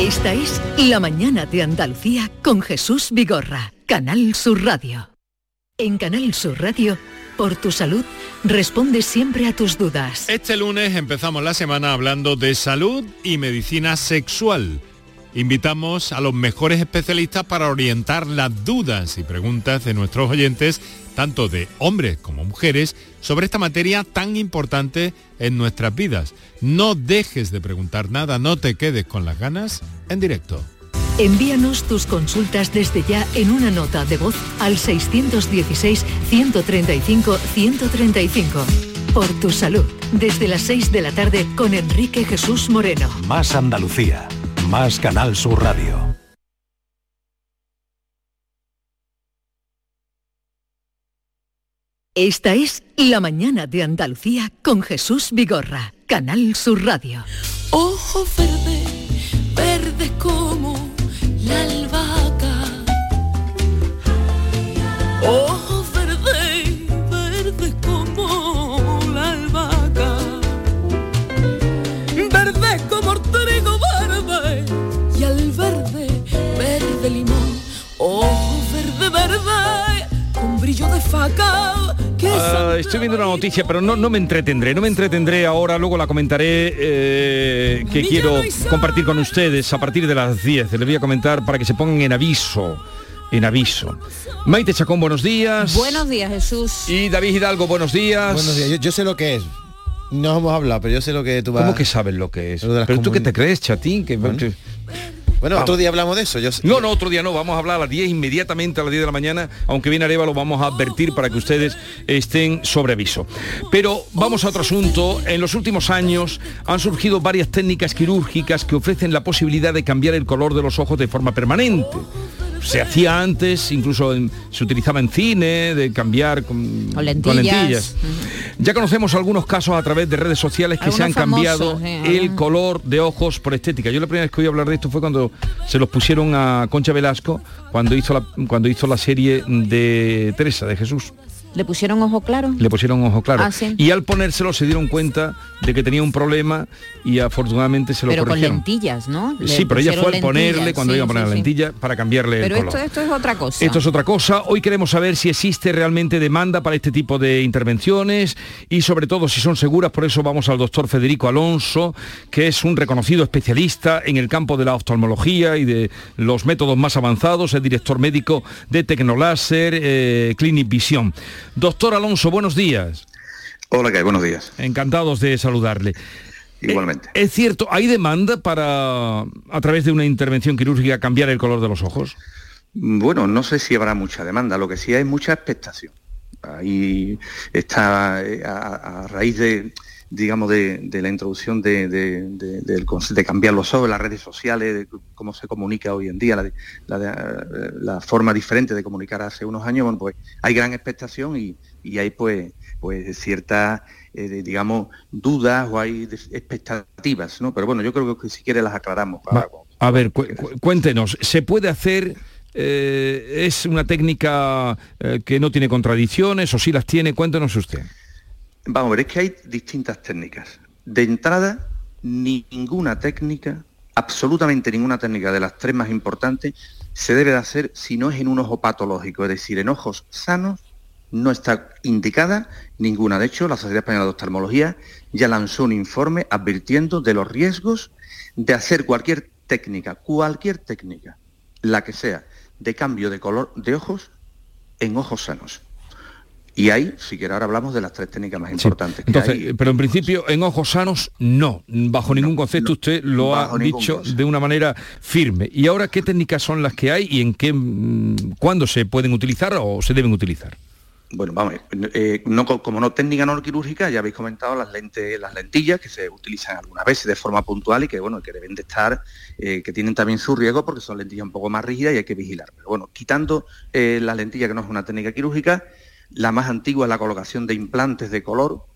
Esta es La Mañana de Andalucía con Jesús Vigorra, Canal Sur Radio. En Canal Sur Radio, por tu salud, responde siempre a tus dudas. Este lunes empezamos la semana hablando de salud y medicina sexual. Invitamos a los mejores especialistas para orientar las dudas y preguntas de nuestros oyentes, tanto de hombres como mujeres, sobre esta materia tan importante en nuestras vidas. No dejes de preguntar nada, no te quedes con las ganas en directo. Envíanos tus consultas desde ya en una nota de voz al 616-135-135. Por tu salud, desde las 6 de la tarde con Enrique Jesús Moreno. Más Andalucía, más Canal Sur Radio. Esta es La Mañana de Andalucía con Jesús Vigorra, Canal Sur Radio. Ojo verde, verde como la albahaca. Ojo Ah, estoy viendo una noticia, pero no, no me entretendré, no me entretendré ahora, luego la comentaré, eh, que quiero compartir con ustedes a partir de las 10. Les voy a comentar para que se pongan en aviso en aviso. Maite Chacón, buenos días. Buenos días, Jesús. Y David Hidalgo, buenos días. Buenos días. Yo, sé lo que es. No hemos hablado, pero yo sé lo que tú vas... ¿Cómo que sabes lo que es? Pero tú qué te crees, chatín, que... Bueno, otro día hablamos de eso. Yo... No, no, otro día no. Vamos a hablar a las 10 inmediatamente a las 10 de la mañana. Aunque viene Areva, lo vamos a advertir para que ustedes estén sobre aviso. Pero vamos a otro asunto. En los últimos años han surgido varias técnicas quirúrgicas que ofrecen la posibilidad de cambiar el color de los ojos de forma permanente se hacía antes, incluso se utilizaba en cine, de cambiar con, lentillas. Ya conocemos algunos casos a través de redes sociales que se han cambiado el color de ojos por estética. Yo la primera vez que oí hablar de esto fue cuando se los pusieron a Concha Velasco, cuando hizo la, cuando hizo la serie de Teresa, de Jesús. ¿Le pusieron ojo claro? Le pusieron ojo claro. Ah, y al ponérselo se dieron cuenta de que tenía un problema y afortunadamente se lo pero con lentillas, ¿no? sí, pero ella fue al ponerle cuando iba a poner la lentilla para cambiarle pero el color. Pero esto, es otra cosa. Esto es otra cosa. Hoy queremos saber si existe realmente demanda para este tipo de intervenciones y sobre todo si son seguras. Por eso vamos al doctor Federico Alonso, que es un reconocido especialista en el campo de la oftalmología y de los métodos más avanzados. Es director médico de Tecnoláser, eh, Clinic Vision. Doctor Alonso, buenos días. Hola, ¿qué Buenos días. Encantados de saludarle. Igualmente. Eh, ¿Es cierto, hay demanda para, a través de una intervención quirúrgica, cambiar el color de los ojos? Bueno, no sé si habrá mucha demanda, lo que sí hay mucha expectación. Ahí está eh, a raíz de, digamos, de, la introducción de, de, cambiar los ojos, las redes sociales, de cómo se comunica hoy en día, la, forma diferente de comunicar hace unos años, bueno, pues hay gran expectación y, hay pues, pues cierta eh, digamos, dudas o hay expectativas, ¿no? Pero bueno, yo creo que si quiere las aclaramos. a ver, cuéntenos, ¿se puede hacer eh, ¿Es una técnica eh, que no tiene contradicciones o si las tiene? Cuéntenos usted. Vamos a ver, es que hay distintas técnicas. De entrada, ninguna técnica, absolutamente ninguna técnica de las tres más importantes, se debe de hacer si no es en un ojo patológico, es decir, en ojos sanos no está indicada ninguna. De hecho, la Sociedad Española de Oftalmología ya lanzó un informe advirtiendo de los riesgos de hacer cualquier técnica, cualquier técnica, la que sea, de cambio de color de ojos en ojos sanos. Y ahí, si quiere, ahora hablamos de las tres técnicas más importantes. Entonces, pero en principio, en ojos sanos, no. Bajo ningún concepto usted lo ha dicho de una manera firme. ¿Y ahora qué técnicas son las que hay y en qué, mm, cuándo se pueden utilizar o se deben utilizar? bueno, vamos, eh, no, como no técnica no quirúrgica, ya habéis comentado las lentes, las lentillas que se utilizan algunas veces de forma puntual y que bueno, que deben de estar, eh, que tienen también su riesgo porque son lentillas un poco más rígidas y hay que vigilar. Pero bueno, quitando eh, la lentilla que no es una técnica quirúrgica, la más antigua es la colocación de implantes de color,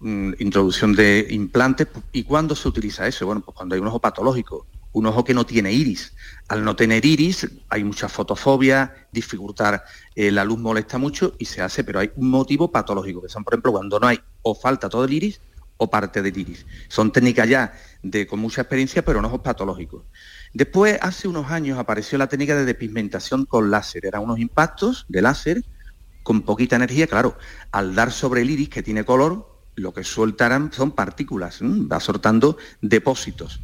mm, introducción de implantes. ¿Y cuándo se utiliza eso? Bueno, pues cuando hay un ojo patológico, un ojo que no tiene iris. Al no tener iris hay mucha fotofobia, dificultar eh, la luz molesta mucho y se hace, pero hay un motivo patológico, que son, por ejemplo, cuando no hay o falta todo el iris o parte del iris. Son técnicas ya de, con mucha experiencia, pero en ojos patológicos. Después, hace unos años, apareció la técnica de depigmentación con láser. Eran unos impactos de láser con poquita energía, claro, al dar sobre el iris que tiene color, lo que sueltarán son partículas, va soltando depósitos.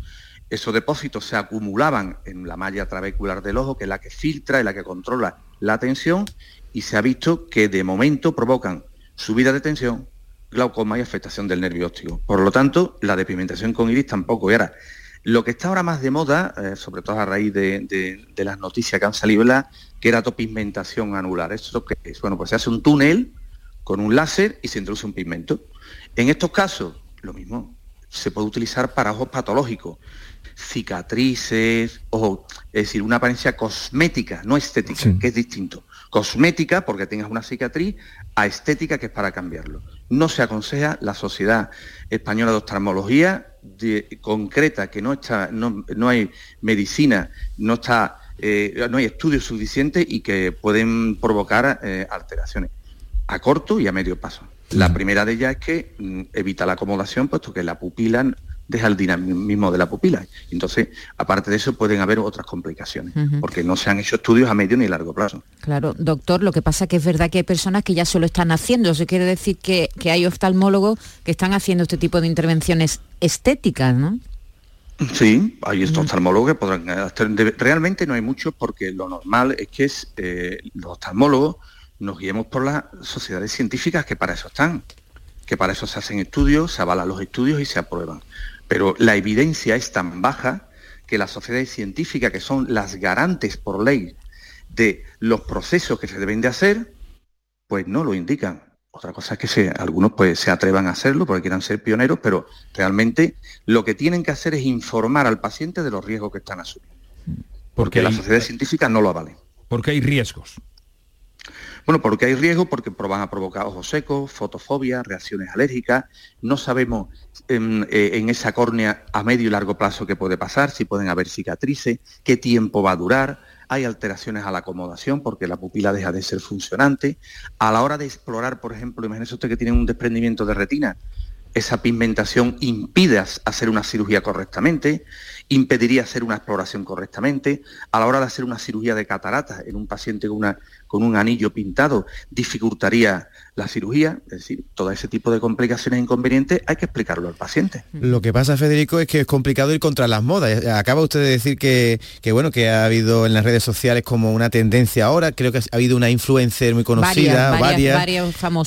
Esos depósitos se acumulaban en la malla trabecular del ojo, que es la que filtra y la que controla la tensión, y se ha visto que de momento provocan subida de tensión, glaucoma y afectación del nervio óptico. Por lo tanto, la depigmentación con iris tampoco. Y ahora, lo que está ahora más de moda, eh, sobre todo a raíz de, las noticias que han salido, la queratopigmentación anular. ¿Esto qué es? Bueno, pues se hace un túnel con un láser y se introduce un pigmento. En estos casos, lo mismo, se puede utilizar para ojos patológicos cicatrices, o es decir, una apariencia cosmética, no estética, que es distinto. Cosmética, porque tengas una cicatriz, a estética, que es para cambiarlo. No se aconseja la Sociedad Española de Oftalmología concreta, que no, está, no, hay medicina, no, está, eh, no hay estudios suficientes y que pueden provocar eh, alteraciones a corto y a medio paso. La primera de ellas es que mm, evita la acomodación, puesto que la pupila deja el dinamismo de la pupila. Entonces, aparte de eso, pueden haber otras complicaciones, porque no se han hecho estudios a medio ni largo plazo. Claro, doctor, lo que pasa es que es verdad que hay personas que ya solo están haciendo. Eso quiere decir que, hay oftalmólogos que están haciendo este tipo de intervenciones estéticas, ¿no? Sí, hay estos oftalmólogos que podrán hacer. Realmente no hay muchos porque lo normal es que es, eh, los oftalmólogos nos guiemos por las sociedades científicas que para eso están, que para eso se hacen estudios, se avalan los estudios y se aprueban. Pero la evidencia es tan baja que las sociedades científicas, que son las garantes por ley de los procesos que se deben de hacer, pues no lo indican. Otra cosa es que algunos pues, se atrevan a hacerlo porque quieran ser pioneros, pero realmente lo que tienen que hacer es informar al paciente de los riesgos que están asumiendo. Porque, las sociedades científicas no lo avalen. Porque hay riesgos. Bueno, porque hay riesgo, porque van a provocar ojos secos, fotofobia, reacciones alérgicas. No sabemos em, eh, en, esa córnea a medio y largo plazo qué puede pasar, si pueden haber cicatrices, qué tiempo va a durar. Hay alteraciones a la acomodación porque la pupila deja de ser funcionante. A la hora de explorar, por ejemplo, imagínese usted que tiene un desprendimiento de retina, esa pigmentación impide hacer una cirugía correctamente, impediría hacer una exploración correctamente. A la hora de hacer una cirugía de catarata en un paciente con una con un anillo pintado dificultaría la cirugía, es decir, todo ese tipo de complicaciones inconvenientes hay que explicarlo al paciente. Lo que pasa, Federico, es que es complicado ir contra las modas. Acaba usted de decir que, bueno, que ha habido en las redes sociales como una tendencia ahora, creo que ha habido una influencer muy conocida, varias,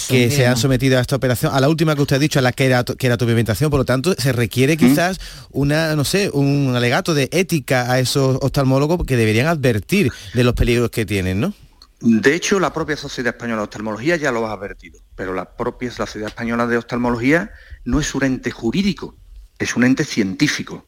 que se han sometido a esta operación, a la última que usted ha dicho, a la que era, que era tu pigmentación, por lo tanto, se requiere quizás una, no sé, un alegato de ética a esos oftalmólogos que deberían advertir de los peligros que tienen, ¿no? De hecho, la propia Sociedad Española de Oftalmología ya lo ha advertido, pero la propia Sociedad Española de Oftalmología no es un ente jurídico, es un ente científico.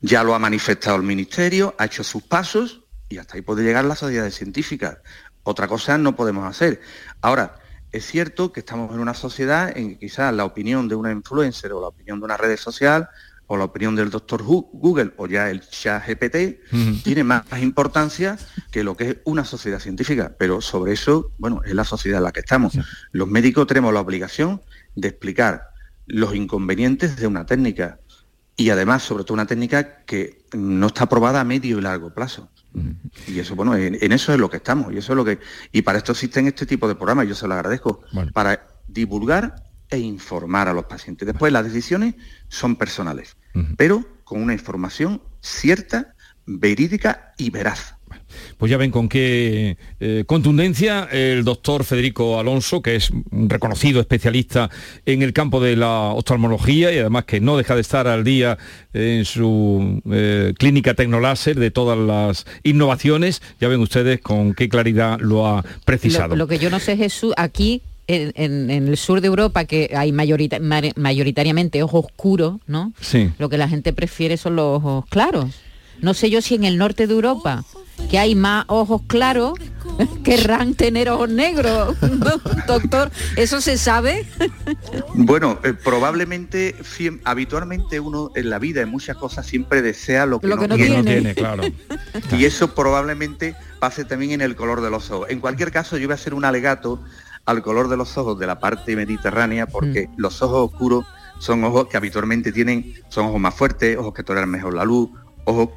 Ya lo ha manifestado el Ministerio, ha hecho sus pasos y hasta ahí puede llegar la sociedad científica. Otra cosa no podemos hacer. Ahora, es cierto que estamos en una sociedad en que quizás la opinión de una influencer o la opinión de una red social o la opinión del doctor Google o ya el chat GPT tiene más importancia que lo que es una sociedad científica. Pero sobre eso, bueno, es la sociedad en la que estamos. Los médicos tenemos la obligación de explicar los inconvenientes de una técnica y además, sobre todo, una técnica que no está aprobada a medio y largo plazo. Y eso, bueno, en, eso es lo que estamos. Y eso es lo que. Y para esto existen este tipo de programas, yo se lo agradezco. Para divulgar e informar a los pacientes. Después las decisiones son personales, pero con una información cierta, verídica y veraz. Pues ya ven con qué eh, contundencia el doctor Federico Alonso, que es un reconocido especialista en el campo de la oftalmología y además que no deja de estar al día en su eh, clínica Tecnoláser de todas las innovaciones. Ya ven ustedes con qué claridad lo ha precisado. Lo, que yo no sé, Jesús, aquí en, el sur de Europa, que hay mayoritariamente ojos oscuros, ¿no? Sí. Lo que la gente prefiere son los ojos claros. No sé yo si en el norte de Europa que hay más ojos claros, querrán tener ojos negros. Doctor, ¿eso se sabe? bueno, eh, probablemente, habitualmente uno en la vida, en muchas cosas, siempre desea lo que, no, tiene. claro. y eso probablemente pase también en el color de los ojos. En cualquier caso, yo voy a hacer un alegato al color de los ojos de la parte mediterránea, porque mm. los ojos oscuros son ojos que habitualmente tienen, son ojos más fuertes, ojos que toleran mejor la luz, ojos,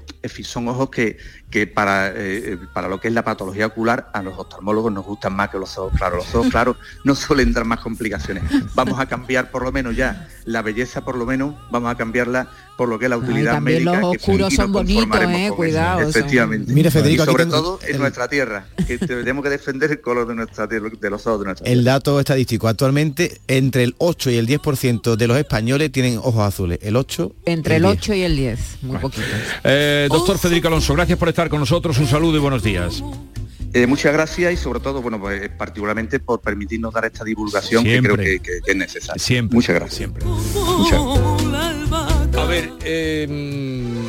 son ojos que, que para, eh, eh, para lo que es la patología ocular a los oftalmólogos nos gustan más que los ojos claros. Los ojos claros no suelen dar más complicaciones. Vamos a cambiar por lo menos ya la belleza, por lo menos vamos a cambiarla por lo que es la utilidad médica. Los oscuros son bonitos, eh, cuidado. Efectivamente. Mire, Federico, y sobre todo en nuestra tierra, que tenemos que defender el color de nuestra tierra, de los ojos de nuestra tierra. El dato estadístico, actualmente entre el 8 y el 10% de los españoles tienen ojos azules. El 8 Entre el, 8 y el 10, muy poquito. Eh, doctor Federico Alonso, gracias por estar con nosotros. Un saludo y buenos días. Eh, muchas gracias y sobre todo, bueno, pues particularmente por permitirnos dar esta divulgación que creo que, es necesaria. Siempre. Muchas gracias. Siempre. Muchas gracias. A ver, em,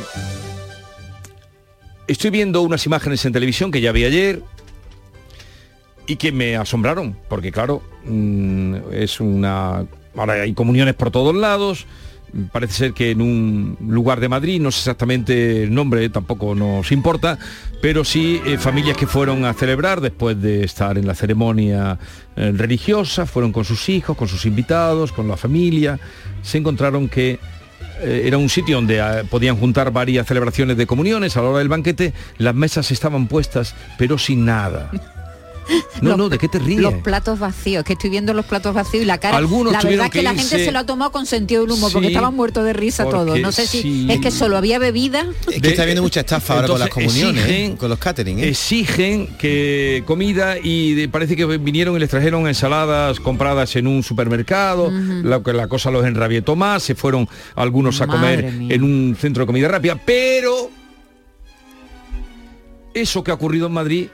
estoy viendo unas imágenes en televisión que ya vi ayer y que me asombraron, porque claro, mm, es una... Ahora hay comuniones por todos lados, parece ser que en un lugar de Madrid, no sé exactamente el nombre, tampoco nos importa, pero sí eh, familias que fueron a celebrar después de estar en la ceremonia eh, religiosa, fueron con sus hijos, con sus invitados, con la familia, se encontraron que eh, era un sitio donde podían juntar varias celebraciones de comuniones, a la hora del banquete las mesas estaban puestas, pero sin nada. No, no, ¿de qué te ríes? Los platos vacíos, que estoy viendo los platos vacíos y la cara. Algunos la verdad es que, la gente se lo ha tomado con sentido del humo, porque estaban muertos de risa todos. No sé si es que solo había bebida. Es que está habiendo mucha estafa ahora con las comuniones, ¿eh? con los catering. ¿eh? Exigen que comida y parece que vinieron y les trajeron ensaladas compradas en un supermercado, la, la cosa los enrabietó más, se fueron algunos a comer en un centro de comida rápida, pero eso que ha ocurrido en Madrid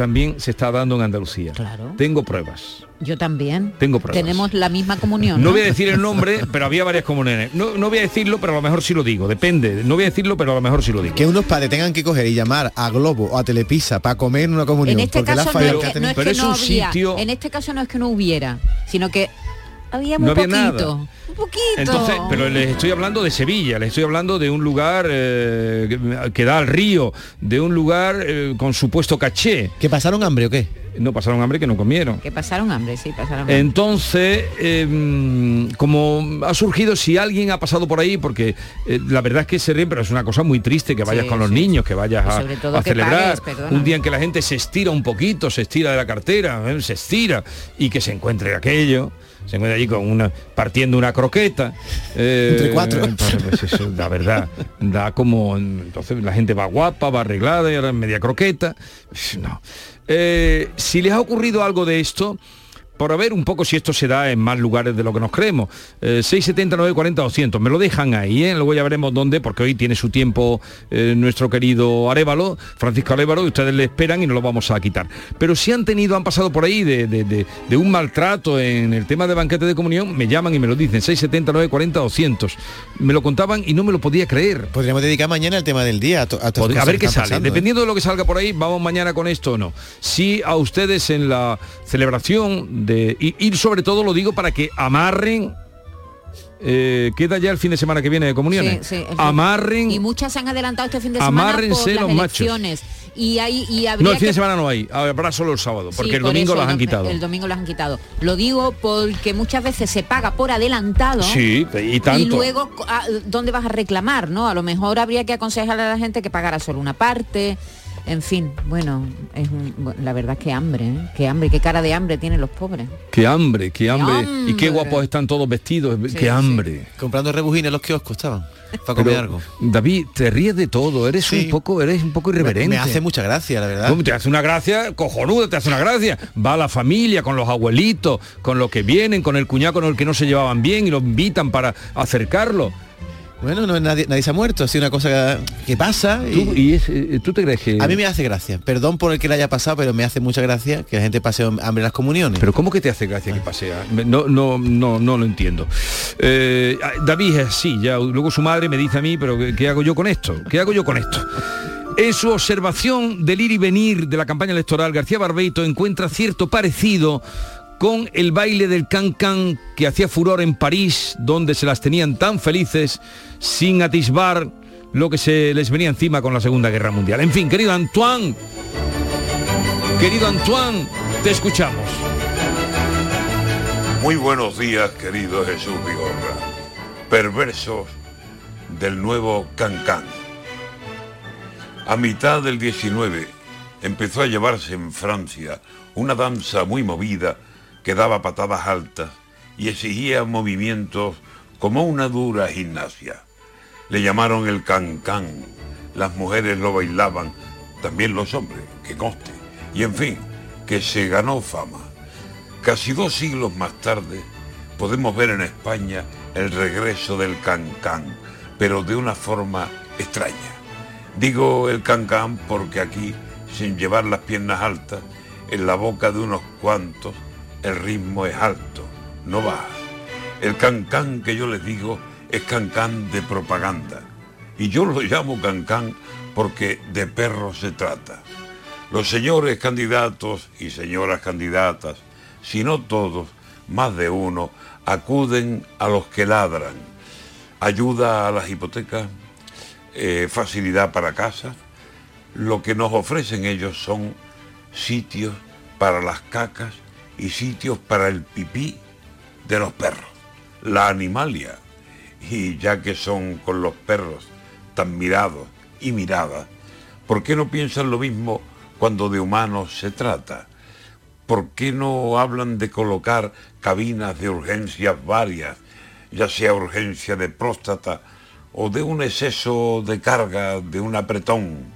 también se está dando en Andalucía. Claro. Tengo pruebas. Yo también. Tengo pruebas. Tenemos la misma comunión. No, voy a decir el nombre, pero había varias comuniones. No, no voy a decirlo, pero a lo mejor sí lo digo. Depende. No voy a decirlo, pero a lo mejor sí lo digo. Que unos padres tengan que coger y llamar a Globo o a Telepisa para comer en una comunión. En este caso no, es que, no es un sitio... En este caso no es que no hubiera, sino que había muy no había poquito. Nada. Un poquito. Entonces, pero les estoy hablando de Sevilla, les estoy hablando de un lugar eh, que da al río, de un lugar eh, con supuesto caché. ¿Que pasaron hambre o qué? No pasaron hambre, que no comieron. Que pasaron hambre, sí, pasaron hambre. Entonces, em, como ha surgido, si alguien ha pasado por ahí, porque eh, la verdad es que se ríen, pero es una cosa muy triste que vayas con los niños, que vayas a, celebrar un día en que la gente se estira un poquito, se estira de la cartera, se estira y que se encuentre aquello se encuentra allí con una partiendo una croqueta eh, entre cuatro. pues eso, la verdad da como entonces la gente va guapa va arreglada y ahora media croqueta. No. Eh, si les ha ocurrido algo de esto por ver un poco si esto se da en más lugares de lo que nos creemos. Eh, 670, 940, 200. Me lo dejan ahí, ¿eh? luego ya veremos dónde, porque hoy tiene su tiempo eh, nuestro querido Arevalo, Francisco Arevalo, y ustedes le esperan y no lo vamos a quitar. Pero si han tenido, han pasado por ahí de, un maltrato en el tema de banquete de comunión, me llaman y me lo dicen, 670, 940, 200. Me lo contaban y no me lo podía creer. Podríamos dedicar mañana al tema del día. A, ver qué sale. ¿eh? Dependiendo de lo que salga por ahí, vamos mañana con esto o no. Si a ustedes en la celebración de y, sobre todo lo digo para que amarren eh, queda ya el fin de semana que viene de comuniones. amarren. Y muchas se han adelantado este fin de semana por las los elecciones. Y hay, y no, el fin de semana no hay, habrá solo el sábado, porque el domingo las han quitado. El domingo las han quitado. Lo digo porque muchas veces se paga por adelantado. Sí, y tanto. Y luego, ah, ¿dónde vas a reclamar? no A lo mejor habría que aconsejarle a la gente que pagara solo una parte en fin, bueno, es la verdad que hambre, ¿eh? qué hambre, qué cara de hambre tienen los pobres. Qué hambre, qué hambre, y qué guapos están todos vestidos, qué hambre. Comprando rebujines los kioscos estaban. Para comer algo. David, te ríes de todo, eres un poco, eres un poco irreverente. Me, hace mucha gracia, la verdad. Te hace una gracia, cojonuda, te hace una gracia. Va a la familia, con los abuelitos, con los que vienen, con el cuñado con el que no se llevaban bien y lo invitan para acercarlo bueno, no, nadie, nadie se ha muerto, es una cosa que pasa. Y, eh, ¿Tú, te crees que...? A mí me hace gracia. Perdón por el que le haya pasado, pero me hace mucha gracia que la gente pase hambre en las comuniones. Pero ¿cómo que te hace gracia que pase? No, no, no, no lo entiendo. Eh, David es así, ya luego su madre me dice a mí, pero ¿qué, hago yo con esto? ¿Qué hago yo con esto? En su observación del ir y venir de la campaña electoral, García Barbeito encuentra cierto parecido con el baile del can-can que hacía furor en París, donde se las tenían tan felices sin atisbar lo que se les venía encima con la Segunda Guerra Mundial. En fin, querido Antoine, querido Antoine, te escuchamos. Muy buenos días, querido Jesús Vigorra, perversos del nuevo can-can. A mitad del 19 empezó a llevarse en Francia una danza muy movida que daba patadas altas y exigía movimientos como una dura gimnasia. Le llamaron el cancán, las mujeres lo bailaban, también los hombres, que conste, y en fin, que se ganó fama. Casi dos siglos más tarde podemos ver en España el regreso del cancán, pero de una forma extraña. Digo el cancán porque aquí, sin llevar las piernas altas, en la boca de unos cuantos, el ritmo es alto, no baja. El cancán que yo les digo es cancán de propaganda. Y yo lo llamo cancán porque de perro se trata. Los señores candidatos y señoras candidatas, si no todos, más de uno, acuden a los que ladran. Ayuda a las hipotecas, eh, facilidad para casas. Lo que nos ofrecen ellos son sitios para las cacas y sitios para el pipí de los perros, la animalia. Y ya que son con los perros tan mirados y miradas, ¿por qué no piensan lo mismo cuando de humanos se trata? ¿Por qué no hablan de colocar cabinas de urgencias varias, ya sea urgencia de próstata o de un exceso de carga, de un apretón,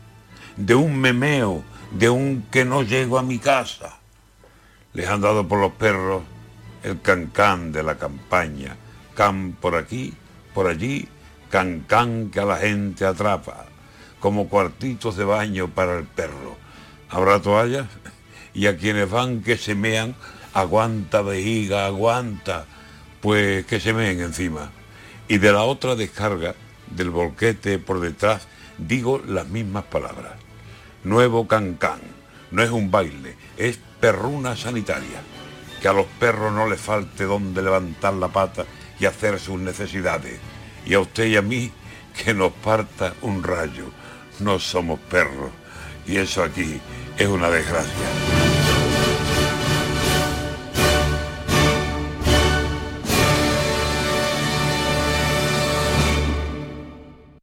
de un memeo, de un que no llego a mi casa? Les han dado por los perros el cancán de la campaña. Can por aquí, por allí, cancán que a la gente atrapa, como cuartitos de baño para el perro. ¿Habrá toallas? Y a quienes van que se mean, aguanta vejiga, aguanta, pues que se meen encima. Y de la otra descarga, del volquete por detrás, digo las mismas palabras. Nuevo cancán, no es un baile, es perruna sanitaria, que a los perros no les falte donde levantar la pata y hacer sus necesidades. Y a usted y a mí que nos parta un rayo. No somos perros. Y eso aquí es una desgracia.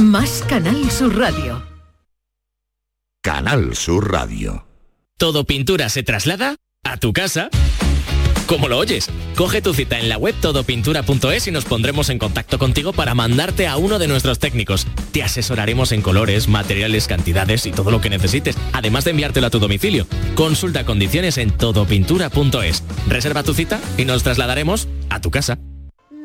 Más Canal Sur Radio. Canal Sur Radio. Todo pintura se traslada a tu casa. como lo oyes. Coge tu cita en la web todopintura.es y nos pondremos en contacto contigo para mandarte a uno de nuestros técnicos. Te asesoraremos en colores, materiales, cantidades y todo lo que necesites, además de enviártelo a tu domicilio. Consulta condiciones en todopintura.es. Reserva tu cita y nos trasladaremos a tu casa.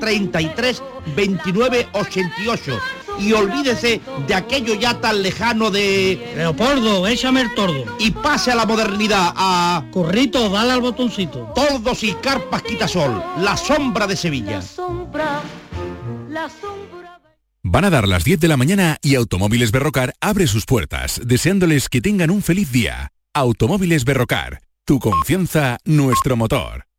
33 29 88 y olvídese de aquello ya tan lejano de... Leopoldo, échame el tordo. Y pase a la modernidad, a... Corrito, dale al botoncito. Tordos y carpas quitasol, la sombra de Sevilla. La sombra, la sombra... Van a dar las 10 de la mañana y Automóviles Berrocar abre sus puertas, deseándoles que tengan un feliz día. Automóviles Berrocar, tu confianza, nuestro motor.